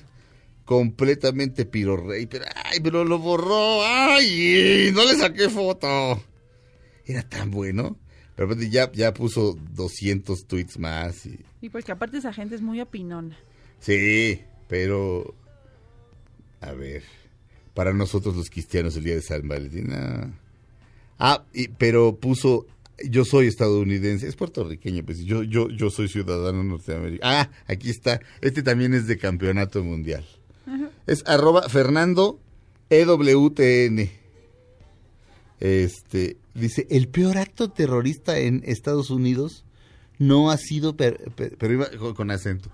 completamente pirorrey, pero ay, pero lo borró. Ay, no le saqué foto. Era tan bueno. Pero aparte ya, ya puso 200 tweets más. Y, Sí, porque aparte esa gente es muy opinona. sí, pero a ver, para nosotros los cristianos el día de San Valentín. ah. Ah, y- pero puso yo soy estadounidense, es puertorriqueño, pues yo yo yo soy ciudadano norteamericano. Ah, aquí está. Este también es de campeonato mundial. Es arroba Fernando EWTN. Este, dice, el peor acto terrorista en Estados Unidos no ha sido, per- per- pero iba con acento.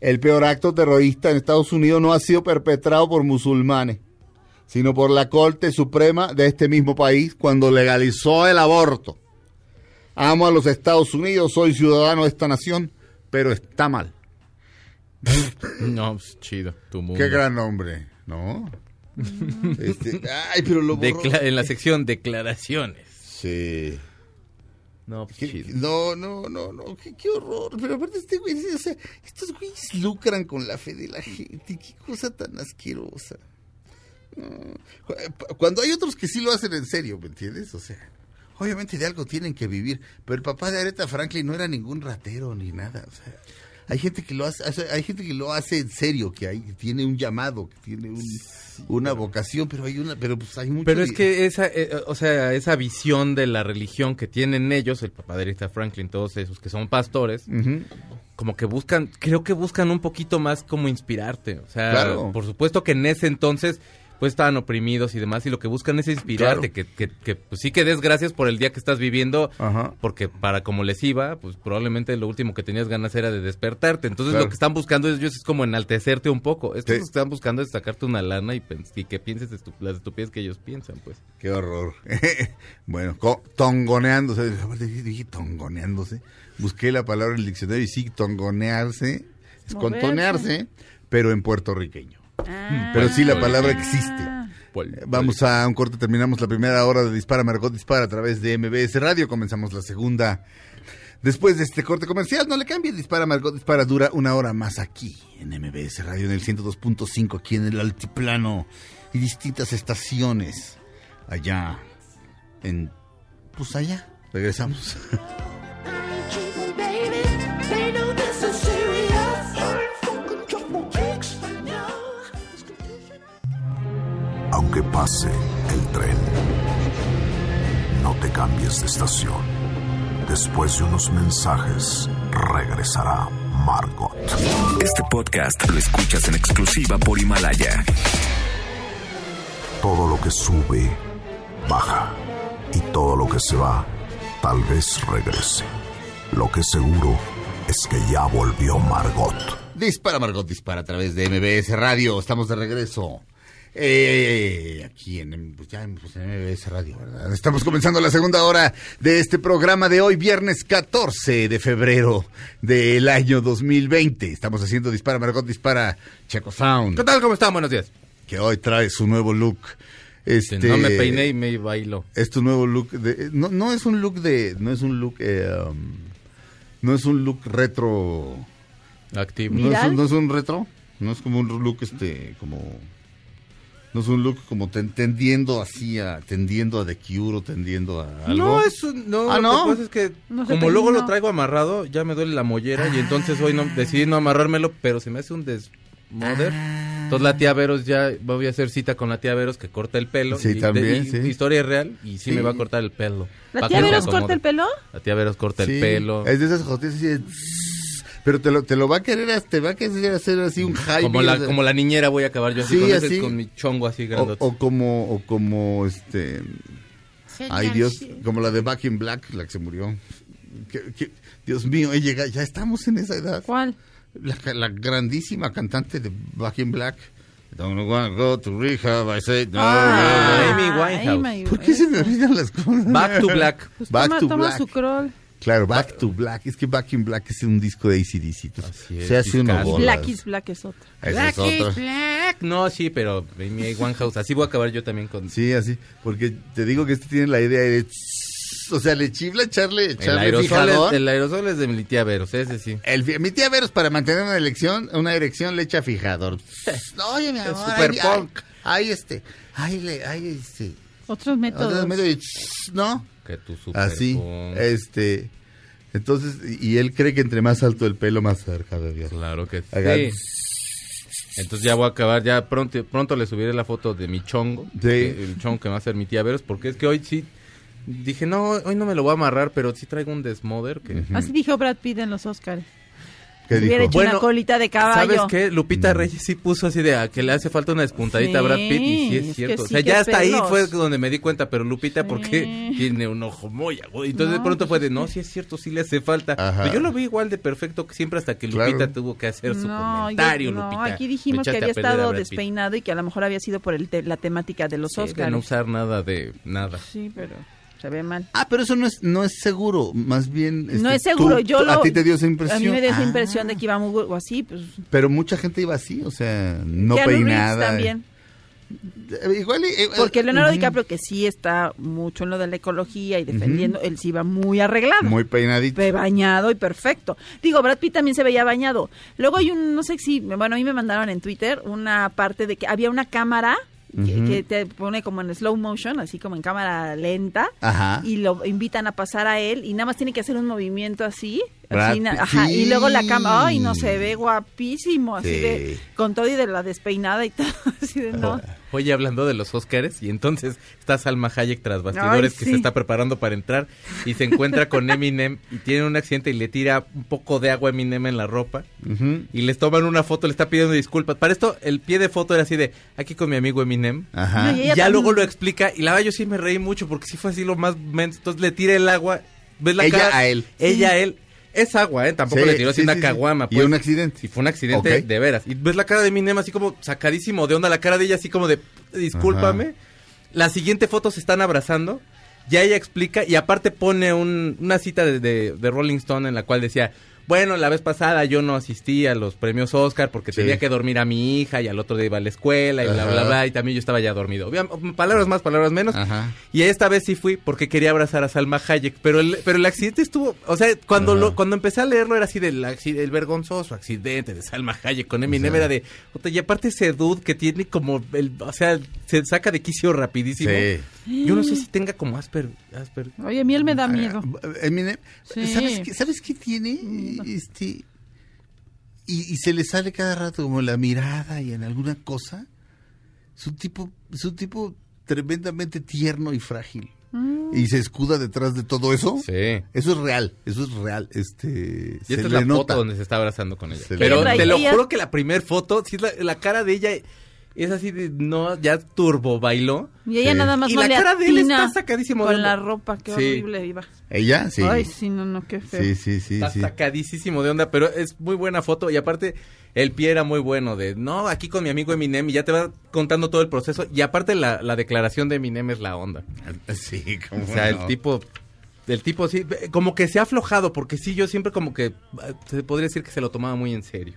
El peor acto terrorista en Estados Unidos no ha sido perpetrado por musulmanes, sino por la Corte Suprema de este mismo país cuando legalizó el aborto. Amo a los Estados Unidos, soy ciudadano de esta nación, pero está mal. No, pues, chido, tu mundo. Qué gran hombre, ¿no? Este, ay, pero lo borró. Decla- en la sección declaraciones. Sí. No, pues Qué- chido. No, no, no, no, qué, qué horror. Pero aparte este güey, o sea, estos güeyes lucran con la fe de la gente. Qué cosa tan asquerosa. No. Cuando hay otros que sí lo hacen en serio, ¿me entiendes? O sea, obviamente de algo tienen que vivir. Pero el papá de Aretha Franklin no era ningún ratero ni nada. O sea, hay gente que lo hace, hay gente que lo hace en serio, que hay, que tiene un llamado, que tiene un- una vocación, pero hay una, pero pues hay mucho. Pero es que esa, eh, o sea, esa visión de la religión que tienen ellos, el papá de Aretha Franklin, todos esos que son pastores, como que buscan, creo que buscan un poquito más como inspirarte. O sea, Claro. por supuesto que en ese entonces pues estaban oprimidos y demás y lo que buscan es inspirarte, que, que, que, pues sí que des gracias por el día que estás viviendo, Ajá. porque para como les iba, pues probablemente lo último que tenías ganas era de despertarte. Entonces Claro. lo que están buscando ellos es como enaltecerte un poco. Estos Sí. que están buscando es sacarte una lana y, y que pienses estu- las estupideces que ellos piensan, pues. Qué horror. bueno, tongoneándose. Dije tongoneándose. Busqué la palabra en el diccionario y sí, tongonearse es contonearse, pero en puertorriqueño. Ah. Pero sí, la palabra existe. Eh, Vamos a un corte, terminamos la primera hora de Dispara Margot Dispara a través de MBS Radio, comenzamos la segunda. Después de este corte comercial, no le cambie, Dispara Margot Dispara dura una hora más aquí en MBS Radio en el 102.5 aquí en el altiplano y distintas estaciones allá en pues allá. Regresamos. Aunque pase el tren, no te cambies de estación. Después de unos mensajes, regresará Margot. Este podcast lo escuchas en exclusiva por Himalaya. Todo lo que sube, baja. Y todo lo que se va, tal vez regrese. Lo que seguro es que ya volvió Margot. Dispara Margot Dispara a través de MBS Radio, estamos de regreso. Eh, aquí en, pues ya en, pues en MBS Radio, ¿verdad? Estamos comenzando la segunda hora de este programa de hoy, viernes 14 de febrero del año 2020. Estamos haciendo Dispara Margot Dispara Checo Sound, ¿Qué tal? ¿Cómo están? Buenos días. que hoy trae su nuevo look. Este, No me peiné y me bailo. es tu nuevo look de, no, no es un look de no es un look eh, um, no es un look retro Activo. no es, un, no es un retro no es como un look este como no es un look como ten- tendiendo así a tendiendo a The Cure o tendiendo a algo No, es un- no, Ah, lo ¿no? que pasa es que No como luego lo traigo amarrado, ya me duele la mollera y entonces hoy no decidí no amarrármelo, pero se me hace un desmoder. Ah. Entonces la tía Veros ya voy a hacer cita con la tía Veros que corta el pelo. Sí, y- también, y- sí. Historia real y sí, Sí. me va a cortar el pelo. ¿La tía Veros corta el pelo? La tía Veros corta Sí, el pelo. es de esas jotillas de pero te lo, te lo va a querer te va a querer hacer así un high Como la, o sea, como la niñera voy a acabar yo así, Sí, con, ese- así. con mi chongo así o, grandote. o como o como este Ay, Dios, como la de Back in Black, la que se murió. Que- que- Dios mío, llega, ya estamos en esa edad. ¿Cuál? La, la grandísima cantante de Back in Black. Don't wanna go to rehab, I say no. Ah, no, no. Amy Winehouse. Amy- ¿Por qué se me olvidan las cosas? Back to Black. Pues Back toma, to toma Black. su crawl. Claro, Back to Black. Es que Back in Black es un disco de ACDC. entonces Así es, se hace uno. Black is Black es otra. Esa es otra. Black. No, sí, pero Amy Winehouse. Así voy a acabar yo también con Sí, así. Porque te digo que este tiene la idea de... O sea, le chifla echarle, el echarle aerosol. fijador. Es, el aerosol es de mi tía Veros, ese sí. El mi tía Veros para mantener una elección, una erección le echa fijador. Oye, mi amor, super ay, punk. Ay, ay, este, ay, le, ay, este. Otros métodos. otro medio de- ¿No? Que tu super Así, punk. este. Entonces, y él cree que entre más alto el pelo, más cerca de Dios. Claro que sí. Entonces ya voy a acabar, ya pronto, pronto le subiré la foto de mi chongo. Sí. que- El chongo que va a ser mi tía Veros, porque es que hoy sí dije, no, hoy no me lo voy a amarrar, pero sí traigo un desmoder que... Así dijo Brad Pitt en los Oscars. ¿Qué Hubiera dijo? hecho una colita de caballo. ¿Sabes qué? Lupita Reyes sí puso así de a que le hace falta una despuntadita a Brad Pitt y sí Sí, es es que cierto. o sí, sea, qué ya hasta ahí pelos. fue donde me di cuenta, pero Lupita, ¿por qué Sí. tiene un ojo muy agudo? Entonces de No, pronto fue pues de, no, que- sí es cierto, sí le hace falta. Pero yo lo vi igual de perfecto que siempre hasta que Lupita Claro. tuvo que hacer su No, comentario, yo- no, Lupita. aquí dijimos que había estado despeinado y que a lo mejor había sido por el te- la temática de los Sí, de Oscars. no usar nada de nada. Sí, pero se ve mal. Ah, pero eso no es, no es seguro. Más bien. no este, es seguro, tú- yo lo... A ti te dio esa impresión. A mí me dio esa Ah, impresión de que iba muy o así, pues... Pero mucha gente iba así, o sea, no Keanu Reeves peinada. también. Eh, Igual. eh, Porque Leonardo ujú. DiCaprio, que sí está mucho en lo de la ecología y defendiendo, él sí va muy arreglado. Muy peinadito. Pe- bañado y perfecto. Digo, Brad Pitt también se veía bañado. Luego hay un, no sé si, bueno, a mí me mandaron en Twitter una parte de que había una cámara que, te pone como en slow motion, así como en cámara lenta, Ajá. y lo invitan a pasar a él y nada más tiene que hacer un movimiento así. Así, ajá, y luego la cámara, ay, no se ve guapísimo, así Sí. de, con todo y de la despeinada y todo, así de no. Oye, hablando de los Óscares, y entonces está Salma Hayek tras bastidores Ay, que se está preparando para entrar y se encuentra con Eminem y tiene un accidente y le tira un poco de agua a Eminem en la ropa y les toman una foto, le está pidiendo disculpas. Para esto, el pie de foto era así de, aquí con mi amigo Eminem. Ajá. No, y Y ella ya también- luego lo explica y la verdad yo sí me reí mucho porque sí fue así lo más menso. Entonces le tira el agua, ves la Ella cara. a él. Ella a él. Es agua, ¿eh? Tampoco Sí, le tiró así sí, una sí, caguama. Y pues. un accidente. Sí, fue un accidente de veras. Y ves la cara de Eminem así como sacadísimo de onda, la cara de ella así como de, discúlpame. La siguiente foto se están abrazando. Ya ella explica y aparte pone un- una cita de, de- de Rolling Stone en la cual decía, bueno, la vez pasada yo no asistí a los premios Oscar porque Sí. tenía que dormir a mi hija y al otro día iba a la escuela y bla, Ajá. bla, bla, y también yo estaba ya dormido. Palabras más, palabras menos. Ajá. Y esta vez sí fui porque quería abrazar a Salma Hayek, pero el, pero el accidente estuvo, o sea, cuando Ajá. lo, cuando empecé a leerlo era así del el vergonzoso accidente de Salma Hayek con Eminem, era de, y aparte ese dude que tiene como, el, o sea, se saca de quicio rapidísimo. Sí. Yo no sé si tenga como Asper, Asper. Oye, a mí él me da miedo. Ah, Eminem, Sí. ¿sabes, qué, ¿sabes qué tiene? Este, y, y se le sale cada rato como la mirada y en alguna cosa. Es un tipo, es un tipo tremendamente tierno y frágil. Y se escuda detrás de todo eso. Sí. Eso es real, eso es real. Este, Y se esta es le la nota. foto donde se está abrazando con ella. Se Pero te lo juro que la primer foto, sí, la, la cara de ella es así de, no, ya turbo bailó. Y ella Sí. nada más Y no la le cara de él está sacadísimo de con la ropa, qué Sí. horrible iba. ¿Ella? Sí. Ay, sí, no, no, qué feo. sí, sí, sí, Está sí. sacadísimo de onda, pero es muy buena foto y aparte el pie era muy bueno de, no, aquí con mi amigo Eminem y ya te va contando todo el proceso y aparte la, la declaración de Eminem es la onda. Sí, como O sea, no. el tipo, el tipo sí, como que se ha aflojado porque sí, yo siempre como que ah, se podría decir que se lo tomaba muy en serio.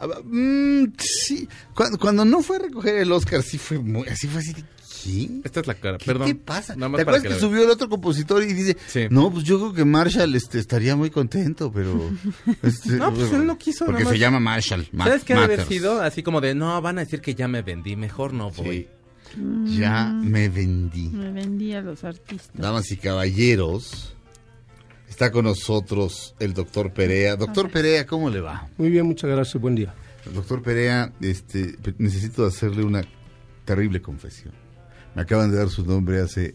Ah, mm, sí. Cuando, cuando no fue a recoger el Oscar, sí fue muy, así fue así de, ¿qué? Esta es la cara, ¿Qué perdón. te pasa? Nada ¿Te más para acuerdas que subió el otro compositor y dice, Sí. no, pues yo creo que Marshall este, estaría muy contento, pero... este, No, pues él no quiso, Porque se llama Marshall. Ma- ¿Sabes qué ha de haber sido? Así como de, no, van a decir que ya me vendí, mejor no voy. Sí. Ya me vendí. Me vendí a los artistas. Damas y caballeros, está con nosotros el doctor Perea. Doctor Perea, ¿cómo le va? Muy bien, muchas gracias. Buen día. Doctor Perea, este, necesito hacerle una terrible confesión. Me acaban de dar su nombre hace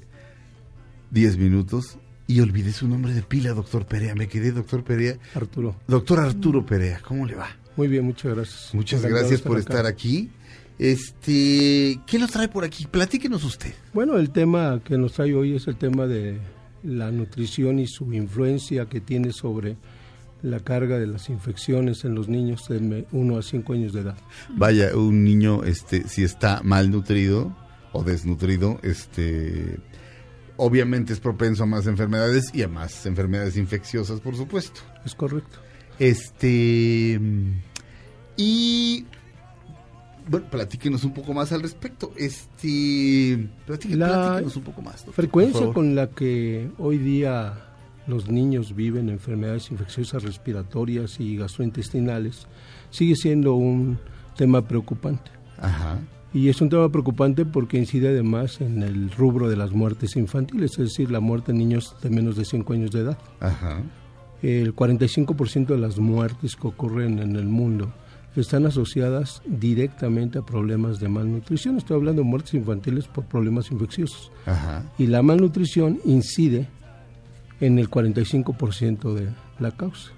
10 minutos y olvidé su nombre de pila, doctor Perea. Me quedé, doctor Perea. Arturo. Doctor Arturo Perea, ¿cómo le va? Muy bien, muchas gracias. Muchas Encantado gracias por acá. estar aquí. Este, ¿qué lo trae por aquí? Platíquenos usted. Bueno, el tema que nos trae hoy es el tema de la nutrición y su influencia que tiene sobre la carga de las infecciones en los niños de 1 a 5 años de edad. Vaya, un niño, este, si está malnutrido o desnutrido, este, obviamente es propenso a más enfermedades y a más enfermedades infecciosas, por supuesto. Es correcto. Este, y bueno, platíquenos un poco más al respecto. Este, La platíquenos un poco más. doctor, Frecuencia con la que hoy día los niños viven enfermedades infecciosas respiratorias y gastrointestinales sigue siendo un tema preocupante. Ajá. Y es un tema preocupante porque incide además en el rubro de las muertes infantiles, es decir, la muerte en niños de menos de 5 años de edad. Ajá. El 45% de las muertes que ocurren en el mundo están asociadas directamente a problemas de malnutrición. Estoy hablando de muertes infantiles por problemas infecciosos. Ajá. Y la malnutrición incide en el 45% de la causa.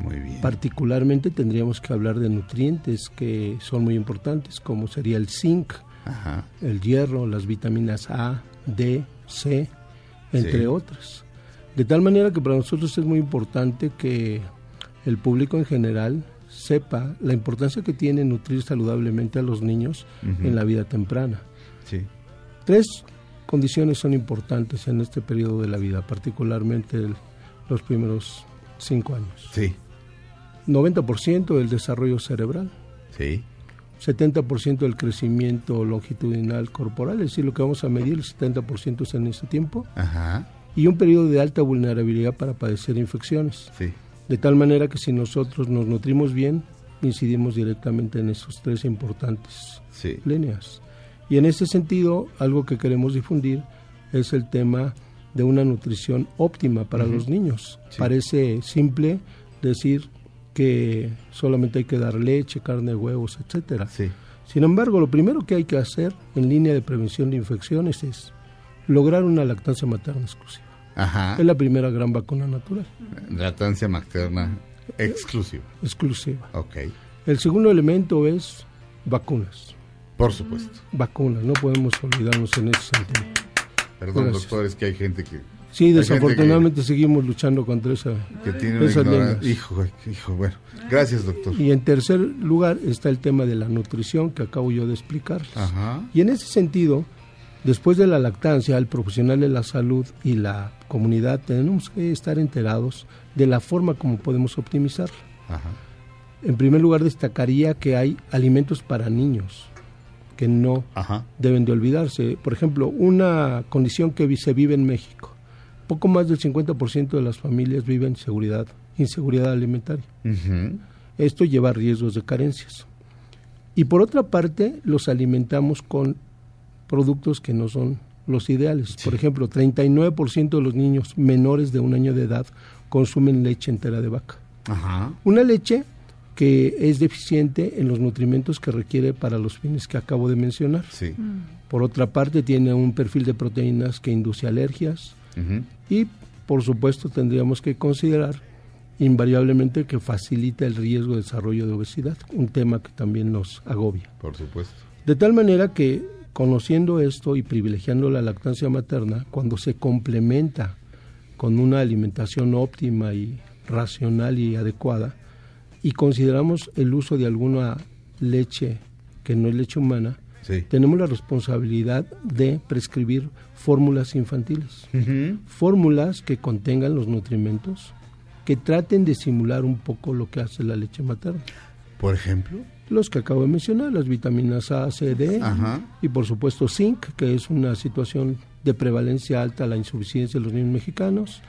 Muy bien. Particularmente tendríamos que hablar de nutrientes que son muy importantes, como sería el zinc, Ajá. el hierro, las vitaminas A, D, C, entre Sí. otras. De tal manera que para nosotros es muy importante que el público en general sepa la importancia que tiene nutrir saludablemente a los niños en la vida temprana. Sí. Tres condiciones son importantes en este periodo de la vida, particularmente el- los primeros cinco años. Sí. 90% del desarrollo cerebral, Sí. 70% del crecimiento longitudinal corporal, es decir, lo que vamos a medir, el 70% es en ese tiempo, Ajá. y un periodo de alta vulnerabilidad para padecer infecciones. Sí. De tal manera que si nosotros nos nutrimos bien, incidimos directamente en esos tres importantes Sí. líneas. Y en ese sentido, algo que queremos difundir es el tema de una nutrición óptima para los niños. Sí. Parece simple decir que solamente hay que dar leche, carne, huevos, etcétera. Sí. Sin embargo, lo primero que hay que hacer en línea de prevención de infecciones es lograr una lactancia materna exclusiva. Ajá. Es la primera gran vacuna natural, Lactancia materna exclusiva. exclusiva. Ok. El segundo elemento es vacunas. Por supuesto. Vacunas, no podemos olvidarnos en ese sentido. Perdón, Gracias. doctor, es que hay gente que... Sí, desafortunadamente seguimos luchando contra esa. Que, que tiene líneas. Hijo, hijo, bueno. Gracias, doctor. Y en tercer lugar está el tema de la nutrición que acabo yo de explicar. Ajá. Y en ese sentido, después de la lactancia, el profesional de la salud y la comunidad tenemos que estar enterados de la forma como podemos optimizarla. Ajá. En primer lugar, destacaría que hay alimentos para niños que no Ajá. deben de olvidarse. Por ejemplo, una condición que se vive en México. Poco más del 50% de las familias viven seguridad, inseguridad alimentaria. Esto lleva a riesgos de carencias. Y por otra parte, los alimentamos con productos que no son los ideales. Por ejemplo, 39% de los niños menores de un año de edad consumen leche entera de vaca. Ajá. Una leche que es deficiente en los nutrimentos que requiere para los fines que acabo de mencionar. Sí. Por otra parte, tiene un perfil de proteínas que induce alergias y, por supuesto, tendríamos que considerar invariablemente que facilita el riesgo de desarrollo de obesidad, un tema que también nos agobia. Por supuesto. De tal manera que, conociendo esto y privilegiando la lactancia materna, cuando se complementa con una alimentación óptima y racional y adecuada, y consideramos el uso de alguna leche que no es leche humana, Sí. tenemos la responsabilidad de prescribir fórmulas infantiles. Fórmulas que contengan los nutrimentos, que traten de simular un poco lo que hace la leche materna. Por ejemplo. Los que acabo de mencionar, las vitaminas A, C, D Ajá. y por supuesto zinc, que es una situación de prevalencia alta la insuficiencia de los niños mexicanos,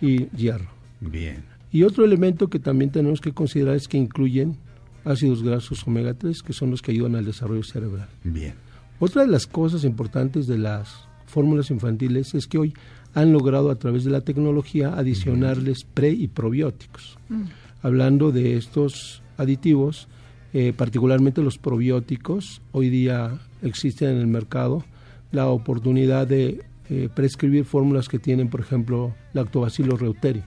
y hierro. Bien. Y otro elemento que también tenemos que considerar es que incluyen ácidos grasos omega 3, que son los que ayudan al desarrollo cerebral. Bien. Otra de las cosas importantes de las fórmulas infantiles es que hoy han logrado a través de la tecnología adicionarles pre y probióticos. Hablando de estos aditivos, eh, particularmente los probióticos, hoy día existen en el mercado la oportunidad de eh, prescribir fórmulas que tienen, por ejemplo, lactobacillus reuteri,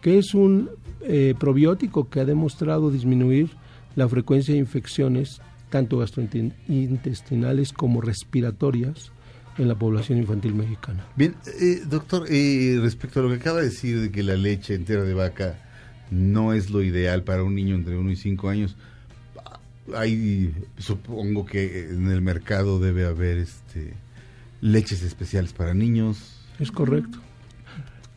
que es un eh, probiótico que ha demostrado disminuir la frecuencia de infecciones tanto gastrointestinales como respiratorias en la población infantil mexicana. Bien, eh, doctor, respecto a lo que acaba de decir de que la leche entera de vaca no es lo ideal para un niño entre 1 y 5 años, hay, supongo que en el mercado debe haber este leches especiales para niños. Es correcto.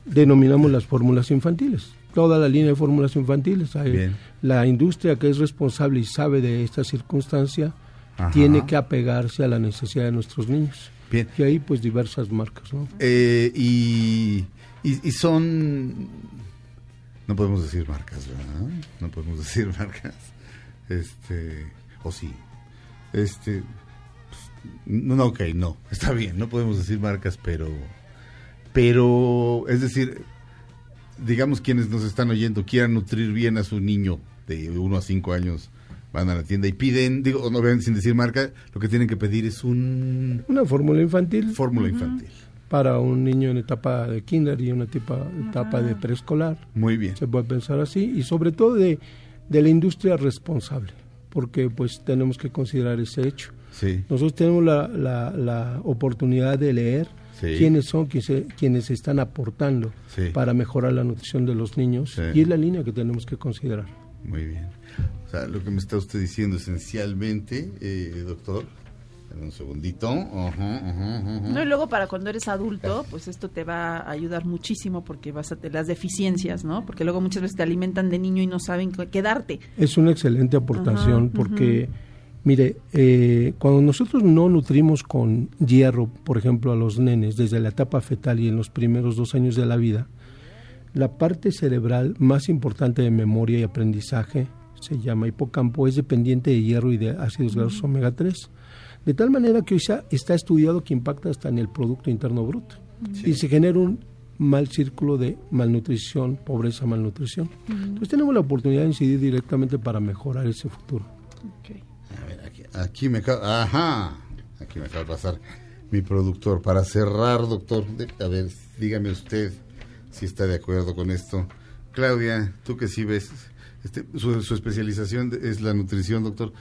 Denominamos las fórmulas infantiles. Toda la línea de fórmulas infantiles. Hay Bien. La industria que es responsable y sabe de esta circunstancia Ajá. tiene que apegarse a la necesidad de nuestros niños. Bien. Y ahí pues diversas marcas, ¿no? Eh, y, y, y son... No podemos decir marcas, ¿verdad? No podemos decir marcas. Este... O sí. Este... pues, no, no, ok, no. Está bien, no podemos decir marcas, pero... Pero, es decir, digamos quienes nos están oyendo quieran nutrir bien a su niño de 1 a 5 años, van a la tienda y piden, digo, no ven sin decir marca, lo que tienen que pedir es un... Una fórmula infantil Fórmula infantil. para un niño en etapa de kinder y una etapa, etapa de preescolar. Muy bien. Se puede pensar así y sobre todo de, de la industria responsable, porque pues tenemos que considerar ese hecho. Sí. Nosotros tenemos la, la, la oportunidad de leer Sí. quiénes son quienes, quienes están aportando Sí. para mejorar la nutrición de los niños y es la línea que tenemos que considerar. Muy bien. O sea, lo que me está usted diciendo esencialmente, eh, doctor, un segundito. Ajá, ajá, ajá. No, y luego para cuando eres adulto, pues esto te va a ayudar muchísimo porque vas a tener las deficiencias, ¿no? Porque luego muchas veces te alimentan de niño y no saben qué darte. Es una excelente aportación porque Mire, eh, cuando nosotros no nutrimos con hierro, por ejemplo, a los nenes desde la etapa fetal y en los primeros dos años de la vida, la parte cerebral más importante de memoria y aprendizaje, se llama hipocampo, es dependiente de hierro y de ácidos grasos omega 3. De tal manera que hoy está estudiado que impacta hasta en el Producto Interno Bruto. Y se genera un mal círculo de malnutrición, pobreza, malnutrición. Entonces tenemos la oportunidad de incidir directamente para mejorar ese futuro. A ver, aquí, aquí me acaba, ajá, aquí me acaba de pasar mi productor. Para cerrar, doctor, de- a ver, dígame usted si está de acuerdo con esto. Claudia, tú que sí ves, este, su, su especialización es la nutrición, doctor.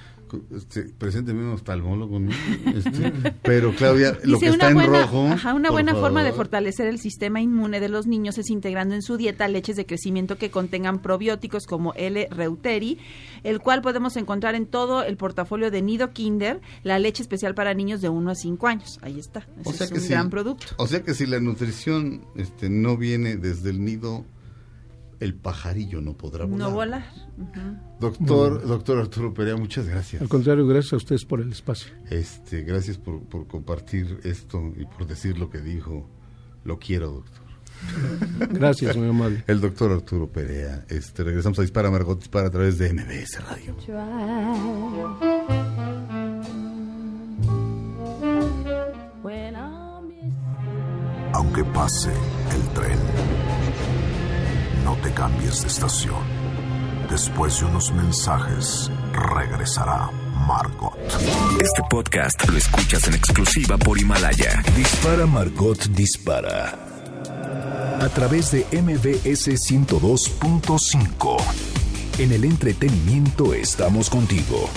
Este, presénteme un oftalmólogo, ¿no? Este, pero Claudia, lo que está en rojo. ajá, una buena forma de fortalecer el sistema inmune de los niños es integrando en su dieta leches de crecimiento que contengan probióticos como L. reuteri, el cual podemos encontrar en todo el portafolio de Nido Kinder, la leche especial para niños de 1 a 5 años. Ahí está. Ese O sea es que un gran producto. O sea que si la nutrición este, no viene desde el nido, el pajarillo no podrá volar. No volar. Doctor, doctor Arturo Perea, muchas gracias. Al contrario, gracias a ustedes por el espacio. Este, gracias por, por compartir esto y por decir lo que dijo. Lo quiero, doctor. Gracias, muy amable. El doctor Arturo Perea. Este, regresamos a Dispara Margot Dispara a través de MBS Radio. Aunque pase el tren, te cambies de estación. Después de unos mensajes, regresará Margot. Este podcast lo escuchas en exclusiva por Himalaya. Dispara Margot Dispara. A través de MBS 102.5. En el entretenimiento estamos contigo.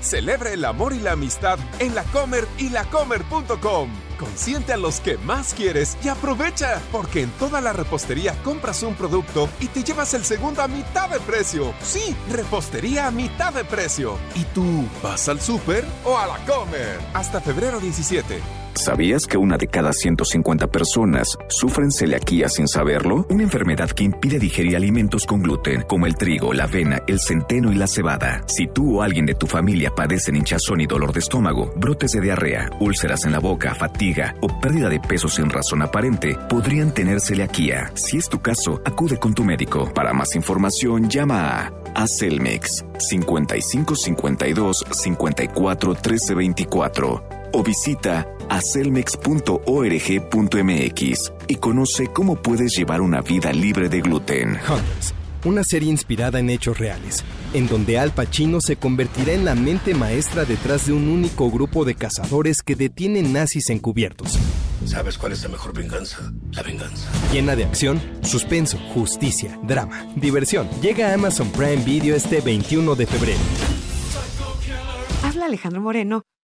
Celebra el amor y la amistad en la Comer y lacomer.com. Consiente a los que más quieres y aprovecha, porque en toda la repostería compras un producto y te llevas el segundo a mitad de precio. Sí, repostería a mitad de precio. ¿Y tú vas al súper o a la Comer? Hasta febrero 17. ¿Sabías que una de cada 150 personas sufren celiaquía sin saberlo? Una enfermedad que impide digerir alimentos con gluten, como el trigo, la avena, el centeno y la cebada. Si tú o alguien de tu familia padecen hinchazón y dolor de estómago, brotes de diarrea, úlceras en la boca, fatiga o pérdida de peso sin razón aparente, podrían tener celiaquía. Si es tu caso, acude con tu médico. Para más información, llama a Acelmex 5552 54 13 24 o visita acelmex.org.mx y conoce cómo puedes llevar una vida libre de gluten. Hunters, una serie inspirada en hechos reales, en donde Al Pacino se convertirá en la mente maestra detrás de un único grupo de cazadores que detienen nazis encubiertos. ¿Sabes cuál es la mejor venganza? La venganza. Llena de acción, suspenso, justicia, drama, diversión. Llega a Amazon Prime Video este 21 de febrero. Habla Alejandro Moreno,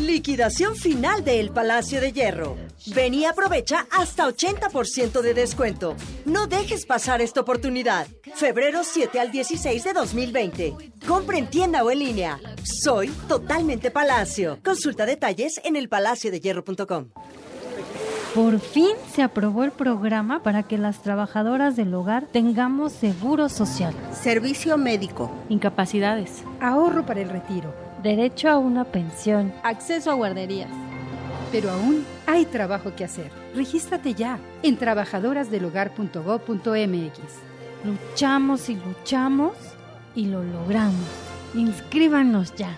Liquidación final de El Palacio de Hierro. Ven y aprovecha hasta 80% de descuento. No dejes pasar esta oportunidad. Febrero 7 al 16 de 2020. Compra en tienda o en línea. Soy totalmente Palacio. Consulta detalles en elpalaciodehierro.com. Por fin se aprobó el programa para que las trabajadoras del hogar tengamos seguro social, Servicio médico. incapacidades, Ahorro para el retiro. Derecho a una pensión, Acceso a guarderías. Pero aún hay trabajo que hacer. Regístrate ya en trabajadorasdelhogar.gov.mx. luchamos y luchamos y lo logramos. Inscríbanos ya.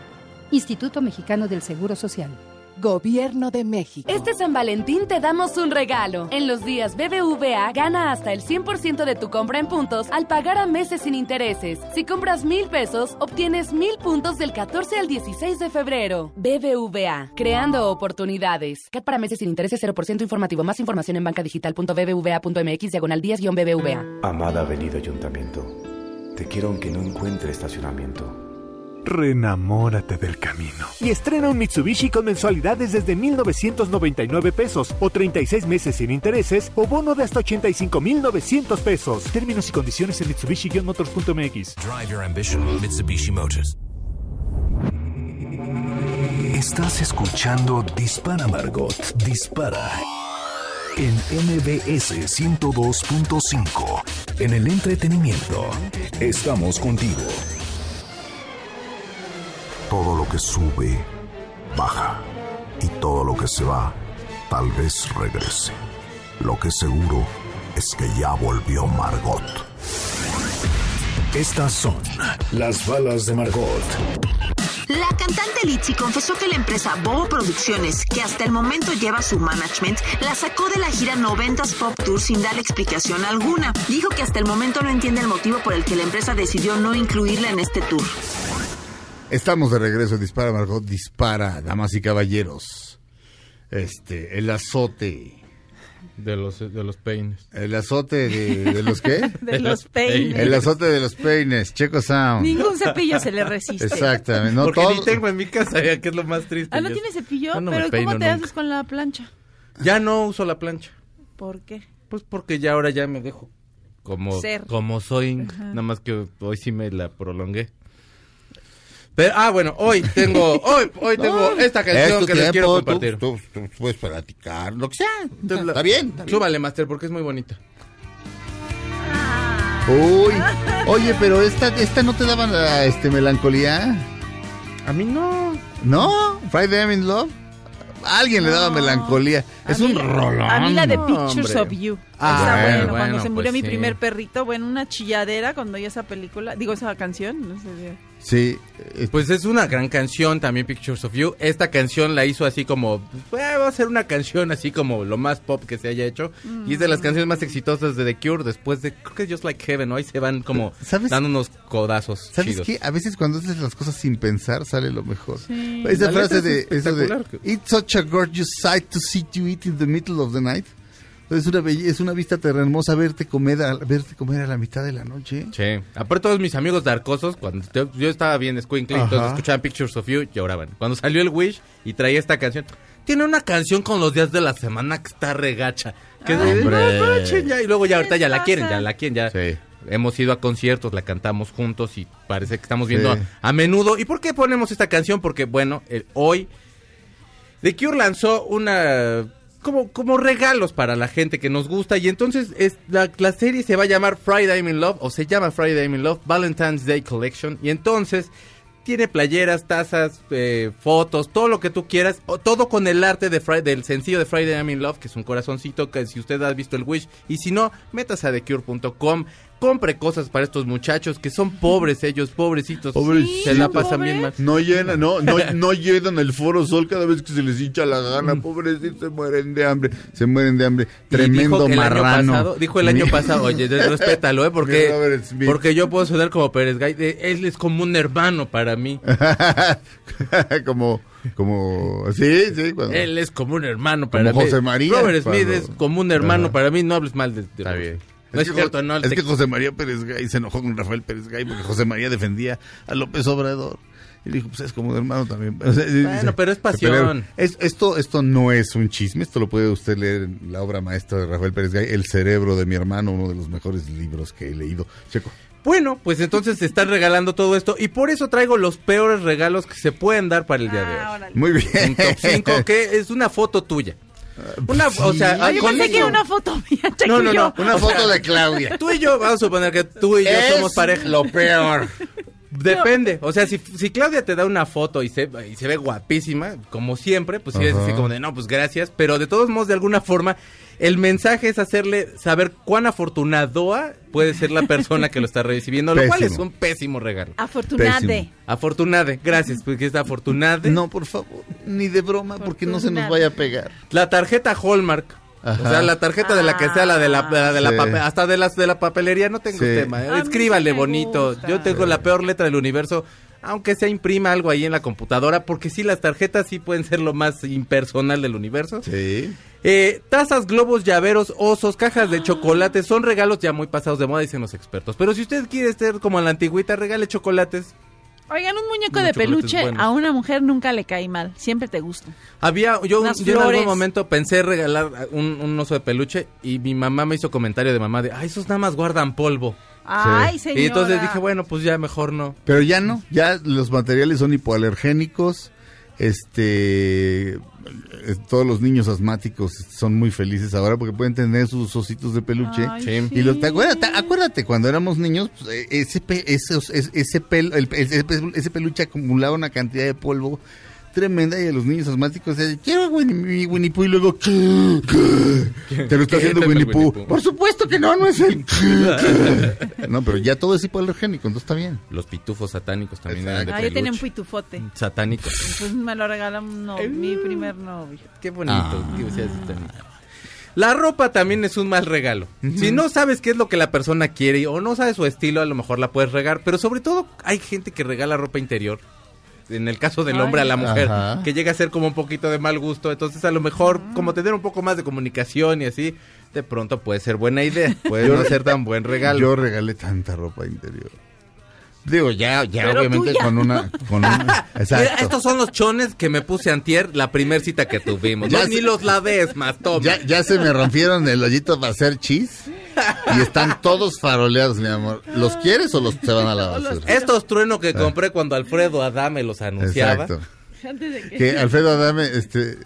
Instituto Mexicano del Seguro Social. Gobierno de México. Este San Valentín te damos un regalo. En los días BBVA gana hasta el 100% de tu compra en puntos al pagar a meses sin intereses. Si compras mil pesos, obtienes mil puntos del 14 al 16 de febrero. BBVA, creando oportunidades. CAT para meses sin intereses 0% informativo. Más información en bancadigital.bbva.mx diagonal 10-BBVA. Amada Avenida Ayuntamiento, Te quiero aunque no encuentre estacionamiento. Renamórate del camino. Y estrena un Mitsubishi con mensualidades desde 1,999 pesos o 36 meses sin intereses o bono de hasta 85,900 pesos. Términos y condiciones en Mitsubishi-motors.mx. Drive your ambition, Mitsubishi Motors. Estás escuchando Dispara Margot, Dispara. En MBS 102.5. En el entretenimiento. Estamos contigo. Todo lo que sube, baja. Y todo lo que se va, tal vez regrese. Lo que seguro es que ya volvió Margot. Estas son las balas de Margot. La cantante Litzy confesó que la empresa Bobo Producciones, que hasta el momento lleva su management, la sacó de la gira 90s Pop Tour sin darle explicación alguna. Dijo que hasta el momento no entiende el motivo por el que la empresa decidió no incluirla en este tour. Estamos de regreso, dispara Margot, dispara, damas y caballeros. Este, el azote. De los, de los peines. El azote de, de los qué? De los peines. El azote de los peines, Checo Sound. Ningún cepillo se le resiste. Exactamente, no Porque todo. ni tengo en mi casa, ya que es lo más triste. Ah, ¿no Yo- tiene cepillo? No me Pero ¿cómo te nunca. haces con la plancha? Ya no uso la plancha. ¿Por qué? Pues porque ya ahora ya me dejo como, Ser. como soy, Ajá. nada más que hoy sí me la prolongué. Pero, ah, bueno, hoy tengo, hoy, hoy tengo No, esta canción que les quiero tiempo, tú- compartir. Tú, tú puedes platicar, lo que sea. Entonces, la- Está bien. está bien. Súbale, Master, porque es muy bonita. Uy, oye, pero esta, esta no te daba la, este melancolía. A mí no. ¿No? Friday I'm in Love. A alguien le daba melancolía. Es un rolón. A mí la de Pictures hombre. of You. Ah, bueno, bueno, cuando bueno, se murió pues mi sí. primer perrito, bueno, una chilladera cuando oí esa película, digo esa canción, no sé. Sí. Pues es una gran canción también, Pictures of You. Esta canción la hizo así como, pues, va a ser una canción así como lo más pop que se haya hecho. Y es de las canciones más exitosas de The Cure después de, creo que es Just Like Heaven, ¿no? Ahí se van como ¿Sabes? dando unos codazos ¿Sabes chidos. qué? A veces cuando haces las cosas sin pensar sale lo mejor. Sí. Esa La frase de, es eso de. It's such a gorgeous sight to see you eat in the middle of the night. Es una belle- es una vista tan hermosa verte comer a, verte comer a la mitad de la noche. Sí. Aparte todos mis amigos darkosos, cuando yo, yo estaba bien squinkly, entonces escuchaban Pictures of You, lloraban. Cuando salió el Wish y traía esta canción, tiene una canción con los días de la semana que está regacha. Que Ay, de- ya, y luego ya ahorita ya la quieren, ya la quieren, ya. Hemos ido a conciertos, la cantamos juntos y parece que estamos viendo Sí. a, a menudo. ¿Y por qué ponemos esta canción? Porque, bueno, el- hoy The Cure lanzó una como, como regalos para la gente que nos gusta. Y entonces es, la, la serie se va a llamar Friday I'm in Love o se llama Friday I'm in Love Valentine's Day Collection. Y entonces tiene playeras, tazas, eh, fotos, todo lo que tú quieras, o todo con el arte de Fri- del sencillo de Friday I'm in Love, que es un corazoncito que si usted ha visto el Wish, y si no, métase a thecure.com, compre cosas para estos muchachos que son pobres ellos, pobrecitos, se la pasan bien mal. No llenan, no, no, no llenan el foro sol cada vez que se les hincha la gana, pobrecitos, se mueren de hambre, se mueren de hambre. Y Tremendo dijo el año marrano. pasado- dijo el año pasado, oye, respétalo, ¿eh? Porque, porque yo puedo sonar como Pérez Gay. de- Él es como un hermano para mí. como, como, sí, sí, cuando- Él es como un hermano para Como mí. José María, Robert Smith cuando- es como un hermano Ajá. para mí. No hables mal de. de Robert. bien. No es, que, cierto, no. es te- que José María Pérez Gay se enojó con Rafael Pérez Gay porque José María defendía a López Obrador. Y dijo, pues es como un hermano también. O sea, dice, pero es pasión. Es- esto, esto no es un chisme, esto lo puede usted leer en la obra maestra de Rafael Pérez Gay, El cerebro de mi hermano, uno de los mejores libros que he leído. Checo. Bueno, pues entonces se están regalando todo esto y por eso traigo los peores regalos que se pueden dar para el día Ah, de hoy. Muy bien. Un top 5 que es una foto tuya. Una, o sea, Ah, yo con pensé que era una foto mía, No, no, no. Una O foto sea, de Claudia. Tú y yo, vamos a suponer que tú y yo Es somos pareja. lo peor. Depende, o sea, si, si Claudia te da una foto y se, y se ve guapísima, como siempre, pues sí es así como de, no, pues gracias, pero de todos modos, de alguna forma, el mensaje es hacerle saber cuán afortunadoa puede ser la persona que lo está recibiendo, lo cual es Pésimo. un pésimo regalo. Afortunade. Pésimo. Afortunade, gracias, porque es afortunade. No, por favor, ni de broma, porque no se nos vaya a pegar. La tarjeta Hallmark. Ajá. O sea, la tarjeta de la que sea, la de la, la de la Sí. pape- hasta de las de la papelería, no tengo Sí. tema. ¿eh? Escríbale sí bonito. Yo tengo la peor letra del universo. Aunque se imprima algo ahí en la computadora, porque sí, las tarjetas sí pueden ser lo más impersonal del universo. Sí. Eh, tazas, globos, llaveros, osos, cajas de chocolate, son regalos ya muy pasados de moda, dicen los expertos. Pero si usted quiere ser como en la antigüita, regale chocolates. Oigan, un muñeco Unos de peluche buenos. a una mujer nunca le cae mal, siempre te gusta. Había, yo, en algún momento pensé regalar un, un oso de peluche y mi mamá me hizo comentario de mamá de, ay, esos nada más guardan polvo. Ay, señora. Y entonces dije, bueno, pues ya mejor no. Pero ya no, ya los materiales son hipoalergénicos. Este, eh, todos los niños asmáticos son muy felices ahora porque pueden tener sus ositos de peluche. Ay, Sí. Y los, ¿te acuerdas- te- acuérdate, cuando éramos niños, pues, eh, ese, pe- esos- es- ese, pel- el- ese, ese peluche acumulaba una cantidad de polvo tremenda y a los niños asmáticos decían, quiero Winnie, mi Winnie Pooh y luego ¿qué? ¿Qué? te lo está haciendo Winnie Winnie Pooh. Pooh. Por supuesto que no, no es el ¿qué? No, pero ya todo es hipoalergénico, entonces está bien. Los pitufos satánicos también eran de Ah, yo tenía un pitufote. Satánicos. Pues me lo regaló un no- mi primer novio. Qué bonito. Ah. Tani. La ropa también es un mal regalo. Si no sabes qué es lo que la persona quiere o no sabes su estilo, a lo mejor la puedes regar. Pero sobre todo hay gente que regala ropa interior. En el caso del hombre a la mujer, Ajá. que llega a ser como un poquito de mal gusto. Entonces a lo mejor como tener un poco más de comunicación y así, de pronto puede ser buena idea. Puede no ser tan buen regalo. Yo regalé tanta ropa interior. Digo, ya, ya Pero obviamente ya con una, con una- Mira, exacto. estos son los chones que me puse antier la primer cita que tuvimos. Ya No, ni los laves más, toma. Ya, ya se me rompieron el hoyito para hacer chis y están todos faroleados, mi amor. ¿Los quieres o los se van a la basura? Estos truenos que compré cuando Alfredo Adame los anunciaba. Exacto. Antes de que... Que Alfredo Adame, este,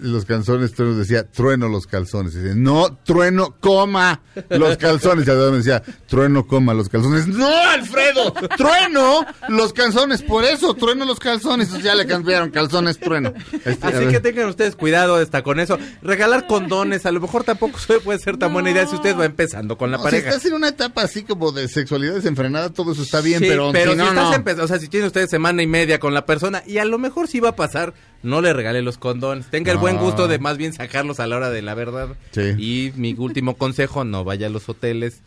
los calzones, truenos decía, trueno los calzones. Y dice, no, trueno, coma los calzones. Y Adame decía, trueno, coma los calzones. No, Alfredo, trueno los calzones. Por eso, trueno los calzones. Entonces ya le cambiaron calzones, trueno. Este, Así que tengan ustedes cuidado hasta con eso. Regalar condones, a lo mejor tampoco puede ser tan buena idea si usted va empezando con la No, si pareja. estás en una etapa así como de sexualidad desenfrenada, todo eso está bien, Sí, pero, si no, si estás no. empezando, o sea, si tiene usted semana y media con la persona y a lo mejor sí va a pasar, no le regale los condones. Tenga el buen gusto de más bien sacarlos a la hora de la verdad. Sí. Y mi último consejo, no vaya a los hoteles.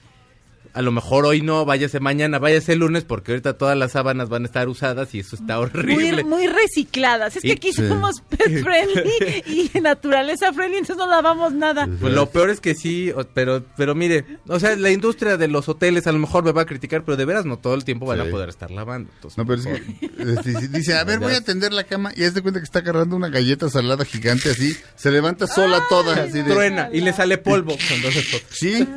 A lo mejor hoy no, váyase mañana, váyase el lunes, porque ahorita todas las sábanas van a estar usadas y eso está horrible. Muy, muy recicladas. Es Y- que aquí Sí. somos pet friendly y naturaleza friendly, entonces no lavamos nada. Pues lo peor es que sí, pero, pero mire, o sea, la industria de los hoteles a lo mejor me va a criticar, pero de veras no todo el tiempo van Sí. a poder estar lavando. Entonces, No, pero es que este, dice, a ver, voy a tender la cama y haz de cuenta que está agarrando una galleta salada gigante así, se levanta sola toda, así de... truena y le sale polvo. Entonces, pues, Sí,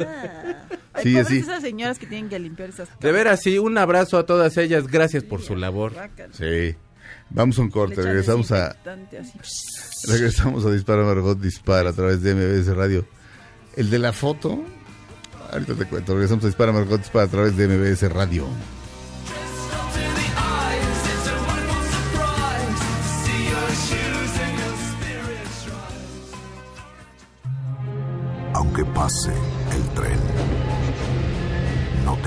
Ay, sí, así. esas señoras que tienen que limpiar esas de veras, sí, un abrazo a todas ellas, gracias por su labor. Sí. Vamos a un corte, regresamos a regresamos a Dispara Margot Dispara a través de MBS Radio. El de la foto, ahorita te cuento, regresamos a Dispara Margot Dispara a través de MBS Radio. Aunque pase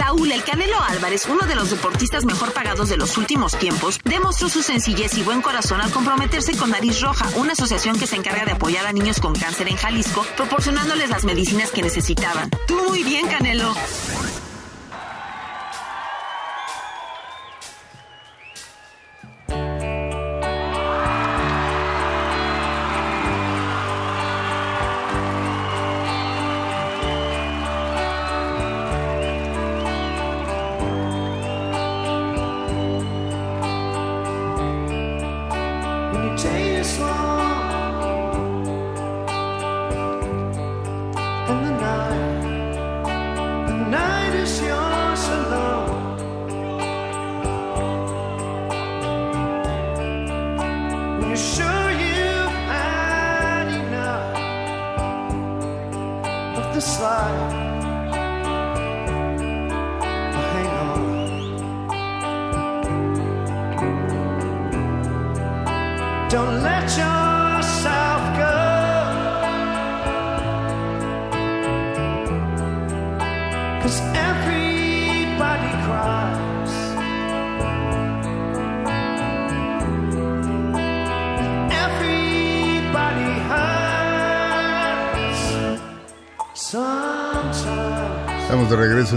Saúl El Canelo Álvarez, uno de los deportistas mejor pagados de los últimos tiempos, demostró su sencillez y buen corazón al comprometerse con Nariz Roja, una asociación que se encarga de apoyar a niños con cáncer en Jalisco, proporcionándoles las medicinas que necesitaban. Tú muy bien, Canelo.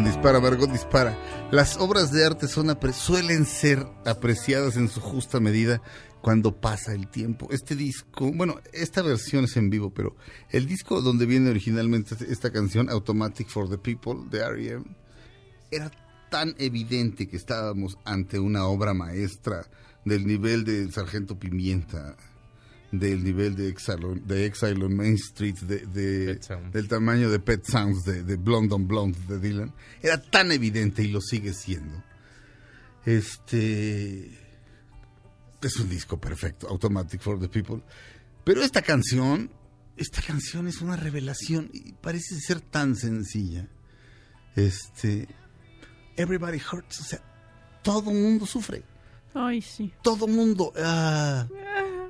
Dispara, Dispara. Las obras de arte suelen ser apreciadas en su justa medida cuando pasa el tiempo. Este disco, bueno, esta versión es en vivo, pero el disco donde viene originalmente esta canción, Automatic for the People, de R.E.M., era tan evidente que estábamos ante una obra maestra del nivel de Sargento Pimienta, del nivel de Exile, on- de Exile on Main Street, de, de- del tamaño de Pet Sounds, de, de Blonde on Blonde de Dylan. Era tan evidente y lo sigue siendo. Este es un disco perfecto, Automatic for the People. Pero esta canción, esta canción es una revelación y parece ser tan sencilla. Este, Everybody Hurts, o sea, todo mundo sufre. Ay, sí. Todo mundo. ah,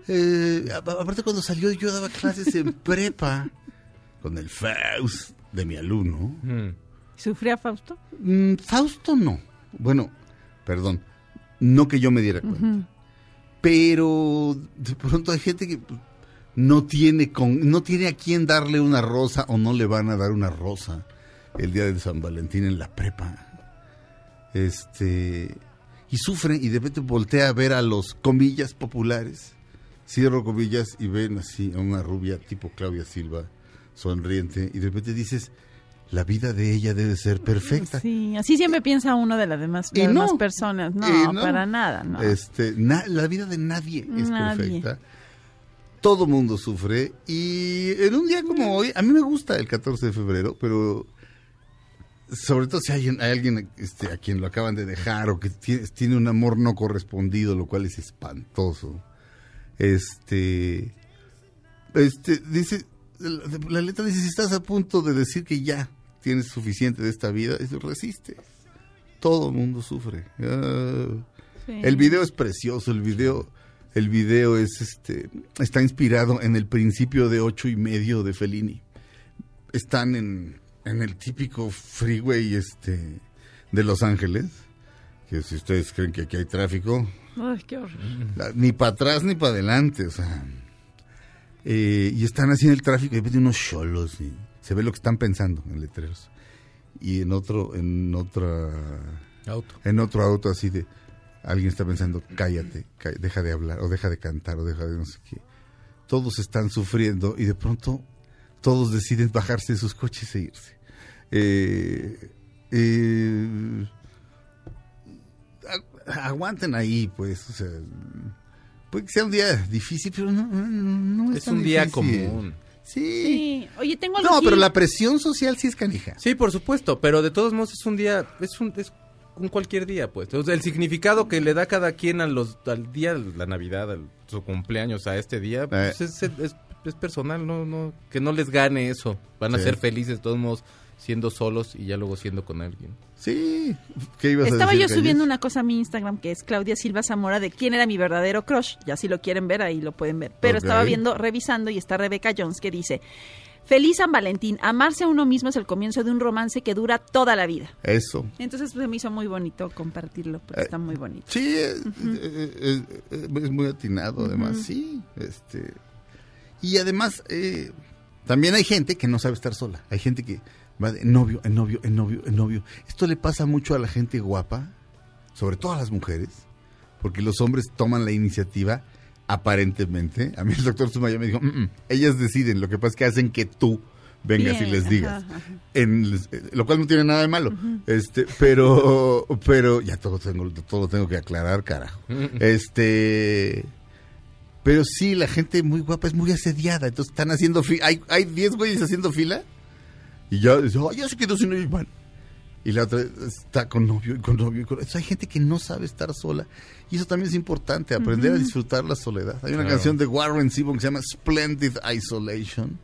eh, aparte, cuando salió, yo daba clases en prepa con el Faust de mi alumno. ¿Sufría Fausto? Mm, Fausto no. Bueno, perdón. No que yo me diera cuenta. Pero de pronto hay gente que no tiene con, no tiene a quién darle una rosa o no le van a dar una rosa el día de San Valentín en la prepa. Este y sufre y de repente voltea a ver a los comillas populares. Cierro comillas y ven así a una rubia tipo Claudia Silva sonriente y de repente dices la vida de ella debe ser perfecta. Sí, así siempre piensa uno de las demás, Y las no. demás personas. No, para nada, no. Este, na- la vida de nadie es Nadie. perfecta. Todo mundo sufre y en un día como hoy, a mí me gusta el 14 de febrero, pero sobre todo si hay, alguien este, a quien lo acaban de dejar o que tiene, tiene un amor no correspondido, lo cual es espantoso. Este, este dice, la, la letra dice si estás a punto de decir que ya tienes suficiente de esta vida, eso resiste. Todo el mundo sufre. Ah, Sí. El video es precioso, el video, el video es este, está inspirado en el principio de ocho y medio de Fellini. Están en, en el típico freeway este de Los Ángeles, que si ustedes creen que aquí hay tráfico, Ay, qué ni para atrás ni para adelante, o sea. eh, y están así en el tráfico y de repente unos cholos y se ve lo que están pensando en letreros. Y en otro, en otra Auto. en otro auto así de alguien está pensando, cállate, cá- deja de hablar, o deja de cantar, o deja de no sé qué. Todos están sufriendo y de pronto todos deciden bajarse de sus coches e irse. Eh, eh, aguanten ahí, pues, o sea, puede que sea un día difícil, pero no, no, no es, Es tan un día difícil. común. Sí. Sí. Oye, tengo algo No, aquí. pero la presión social sí es canija. Sí, por supuesto, pero de todos modos es un día, es un, es un cualquier día, pues. O sea, el significado que le da cada quien a los, al día, la Navidad, al, su cumpleaños, a este día, pues Eh. es, es- es personal, no, no, que no les gane eso. Van a Sí. ser felices de todos modos siendo solos y ya luego siendo con alguien. Sí. ¿Qué ibas a Estaba decir, yo Calles? subiendo una cosa a mi Instagram que es Claudia Silva Zamora de quién era mi verdadero crush. Ya si lo quieren ver, ahí lo pueden ver. Pero estaba viendo, revisando y está Rebeca Jones que dice, Feliz San Valentín, amarse a uno mismo es el comienzo de un romance que dura toda la vida. Eso. Entonces pues, me hizo muy bonito compartirlo porque Eh, está muy bonito. Sí, es, eh, eh, es muy atinado, además, sí. Este, y además, eh, también hay gente que no sabe estar sola. Hay gente que va de novio, en novio, en novio, en novio. Esto le pasa mucho a la gente guapa, sobre todo a las mujeres, porque los hombres toman la iniciativa, aparentemente. A mí el doctor Sumaya me dijo, "Mm, mm, ellas deciden, lo que pasa es que hacen que tú vengas Bien, y les digas. ajá. En, eh, lo cual no tiene nada de malo. Este, pero, pero, ya todo tengo, todo lo tengo que aclarar, carajo. Este, pero sí, la gente muy guapa es muy asediada. Entonces están haciendo fila. Hay, hay 10 güeyes haciendo fila. Y ya, dice, "Ay, ya se quedó sin novio. y van. Y la otra está con novio y con novio. y con- Entonces, hay gente que no sabe estar sola. Y eso también es importante, aprender a Ujú. disfrutar la soledad. Hay una Claro. canción de Warren Zevon que se llama Splendid Isolation.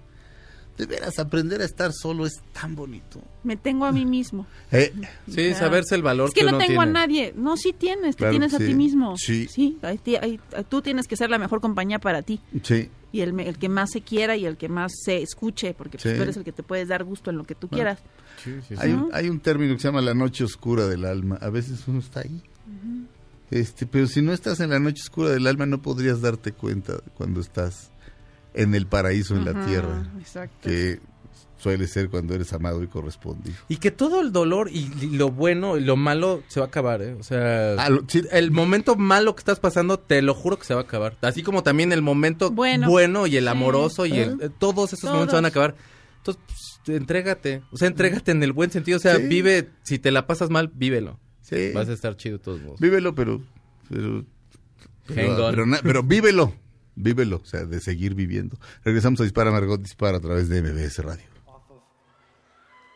De veras, aprender a estar solo es tan bonito. Me tengo a mí mismo. Eh, Sí, Ya. saberse el valor Es que, que no uno tengo a tiene. nadie. No, sí tienes, te Claro tienes que a sí. ti mismo. Sí. ahí ahí- tú tienes que ser la mejor compañía para ti. Sí. Y el, el que más se quiera y el que más se escuche, porque pues, Sí. tú eres el que te puedes dar gusto en lo que tú Bueno. quieras. Hay, un, hay un término que se llama la noche oscura del alma. A veces uno está ahí. Este, pero si no estás en la noche oscura del alma, no podrías darte cuenta cuando estás en el paraíso, en la tierra. exacto. Que suele ser cuando eres amado y correspondido. Y que todo el dolor y lo bueno y lo malo se va a acabar, ¿eh? O sea, Ah, sí. el momento malo que estás pasando, te lo juro que se va a acabar. Así como también el momento Bueno. bueno, y el Sí. amoroso y el, eh, todos esos momentos se van a acabar. Entonces, pues, entrégate. O sea, entrégate en el buen sentido. O sea, Sí. vive, si te la pasas mal, vívelo. Sí. Vas a estar chido de todos modos. Vívelo, pero... pero pero, pero vívelo, vívelo, o sea, de seguir viviendo. Regresamos a Dispara Margot Dispara a través de MBS Radio.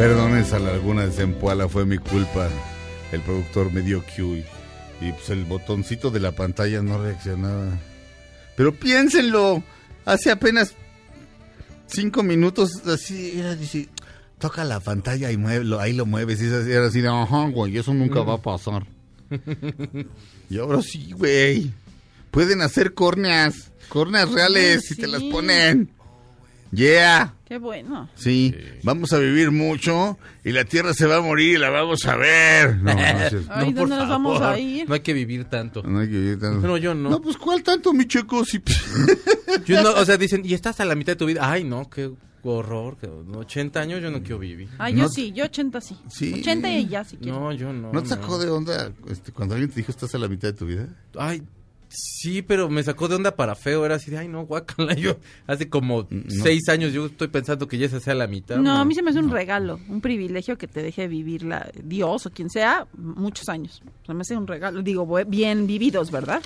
Perdones a la laguna de Zempoala, fue mi culpa. El productor me dio cue y, y, pues el botoncito de la pantalla no reaccionaba. Pero piénsenlo, hace apenas cinco minutos así era dice, toca la pantalla y muévelo, ahí lo mueves y así, era así de, ajá, güey, eso nunca va a pasar. Y ahora sí, güey. Pueden hacer córneas, córneas reales si te las ponen. Yeah. Qué bueno. Sí, vamos a vivir mucho y la tierra se va a morir y la vamos a ver. No, no. Ay, ¿dónde nos vamos a ir? No hay que vivir tanto. No hay que vivir tanto. No, yo no. No, pues ¿cuál tanto, mi checo? Si... Yo no, o sea, dicen, y estás a la mitad de tu vida. Ay, no, qué horror. que 80 años yo no quiero vivir. Ay, yo No- sí, yo 80 sí. Sí. 80 y ya si quiero. No, yo no. ¿No te sacó de onda este, cuando alguien te dijo estás a la mitad de tu vida? Ay, sí, pero me sacó de onda para feo. Era así de, ay, no, guácala. Yo hace como seis años yo estoy pensando que ya esa sea la mitad. No, a mí se me hace un regalo, un privilegio que te deje vivir la Dios o quien sea muchos años. O sea, me hace un regalo, digo, bien vividos, ¿verdad?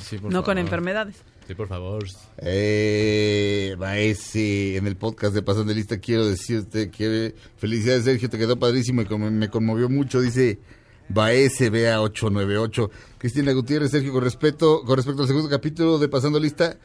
Sí, por no con enfermedades. Sí, por favor. Eh, Maese, en el podcast de Pasando de Lista quiero decirte que felicidades Sergio, te quedó padrísimo y como me conmovió mucho, dice Baese BA 898. Cristina Gutiérrez, Sergio, con respeto, con respecto al segundo capítulo de Pasando Lista,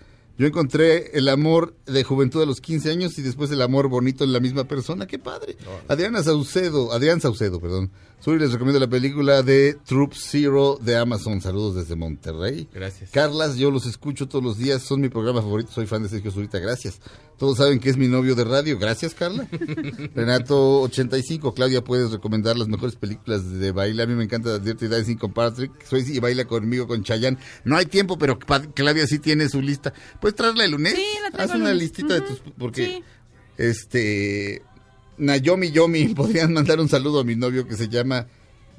yo encontré el amor de juventud a los 15 años y después el amor bonito en la misma persona. ¡Qué padre! Adriana Saucedo, Adrián Saucedo, perdón. Suri les recomiendo la película de Troop Zero de Amazon. Saludos desde Monterrey. Gracias. Carlas, yo los escucho todos los días, son mi programa favorito, soy fan de Sergio Zurita, gracias. Todos saben que es mi novio de radio, gracias Carla. Renato 85, Claudia, puedes recomendar las mejores películas de baile, a mí me encanta Dirty Dancing con Patrick Swayze y baila conmigo con Chayanne. No hay tiempo, pero Claudia sí tiene su lista. ¿Puedes traerla el lunes? Sí, la traigo Haz una lunes. listita de tus... porque sí. este... Nayomi Yomi, podrían mandar un saludo a mi novio que se llama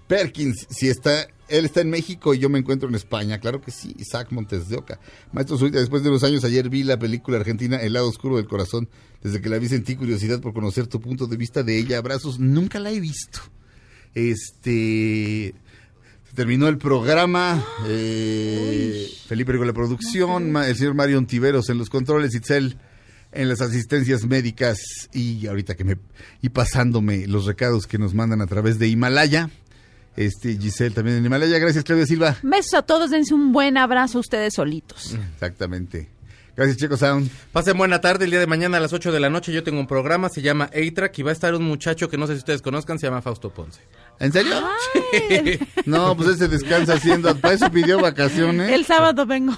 Perkins, si está, él está en México y yo me encuentro en España, claro que sí, Isaac Montes de Oca. Maestro Zurita, después de unos años, ayer vi la película argentina El lado oscuro del corazón. Desde que la vi sentí curiosidad por conocer tu punto de vista de ella. Abrazos, nunca la he visto. Este... Terminó el programa. eh, Felipe con la producción. El señor Mario Ontiveros en los controles. Itzel en las asistencias médicas. Y ahorita que me. Y pasándome los recados que nos mandan a través de Himalaya. Este, Giselle también en Himalaya. Gracias, Claudia Silva. Besos a todos, dense un buen abrazo ustedes solitos. Exactamente. Gracias, Checo Sound. Pasen buena tarde. El día de mañana a las 8 de la noche yo tengo un programa, se llama A-Track y va a estar un muchacho que no sé si ustedes conozcan, se llama Fausto Ponce. ¿En serio? No, pues ese descansa haciendo. Para eso pidió vacaciones. El sábado vengo.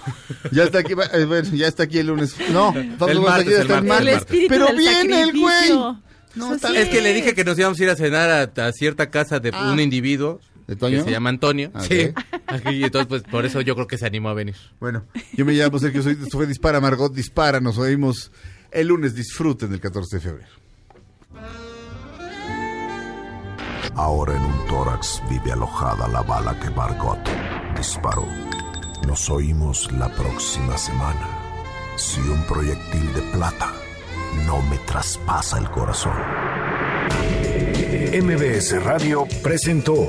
Ya está aquí, eh, bueno, ya está aquí el lunes. No, Fausto El Ponce martes, aquí el está el martes, el martes. martes. Pero viene el güey. No, sí Es que le dije que nos íbamos a ir a cenar a, a cierta casa de Ah. un individuo ¿De Toño? que se llama Antonio. Ah, Sí. Y entonces, pues, por eso yo creo que se animó a venir. Bueno, yo me llamo Sergio, soy, esto fue Dispara, Margot Dispara. Nos oímos el lunes. Disfruten el 14 de febrero. Ahora en un tórax vive alojada la bala que Margot disparó. Nos oímos la próxima semana. Si un proyectil de plata no me traspasa el corazón. MBS Radio presentó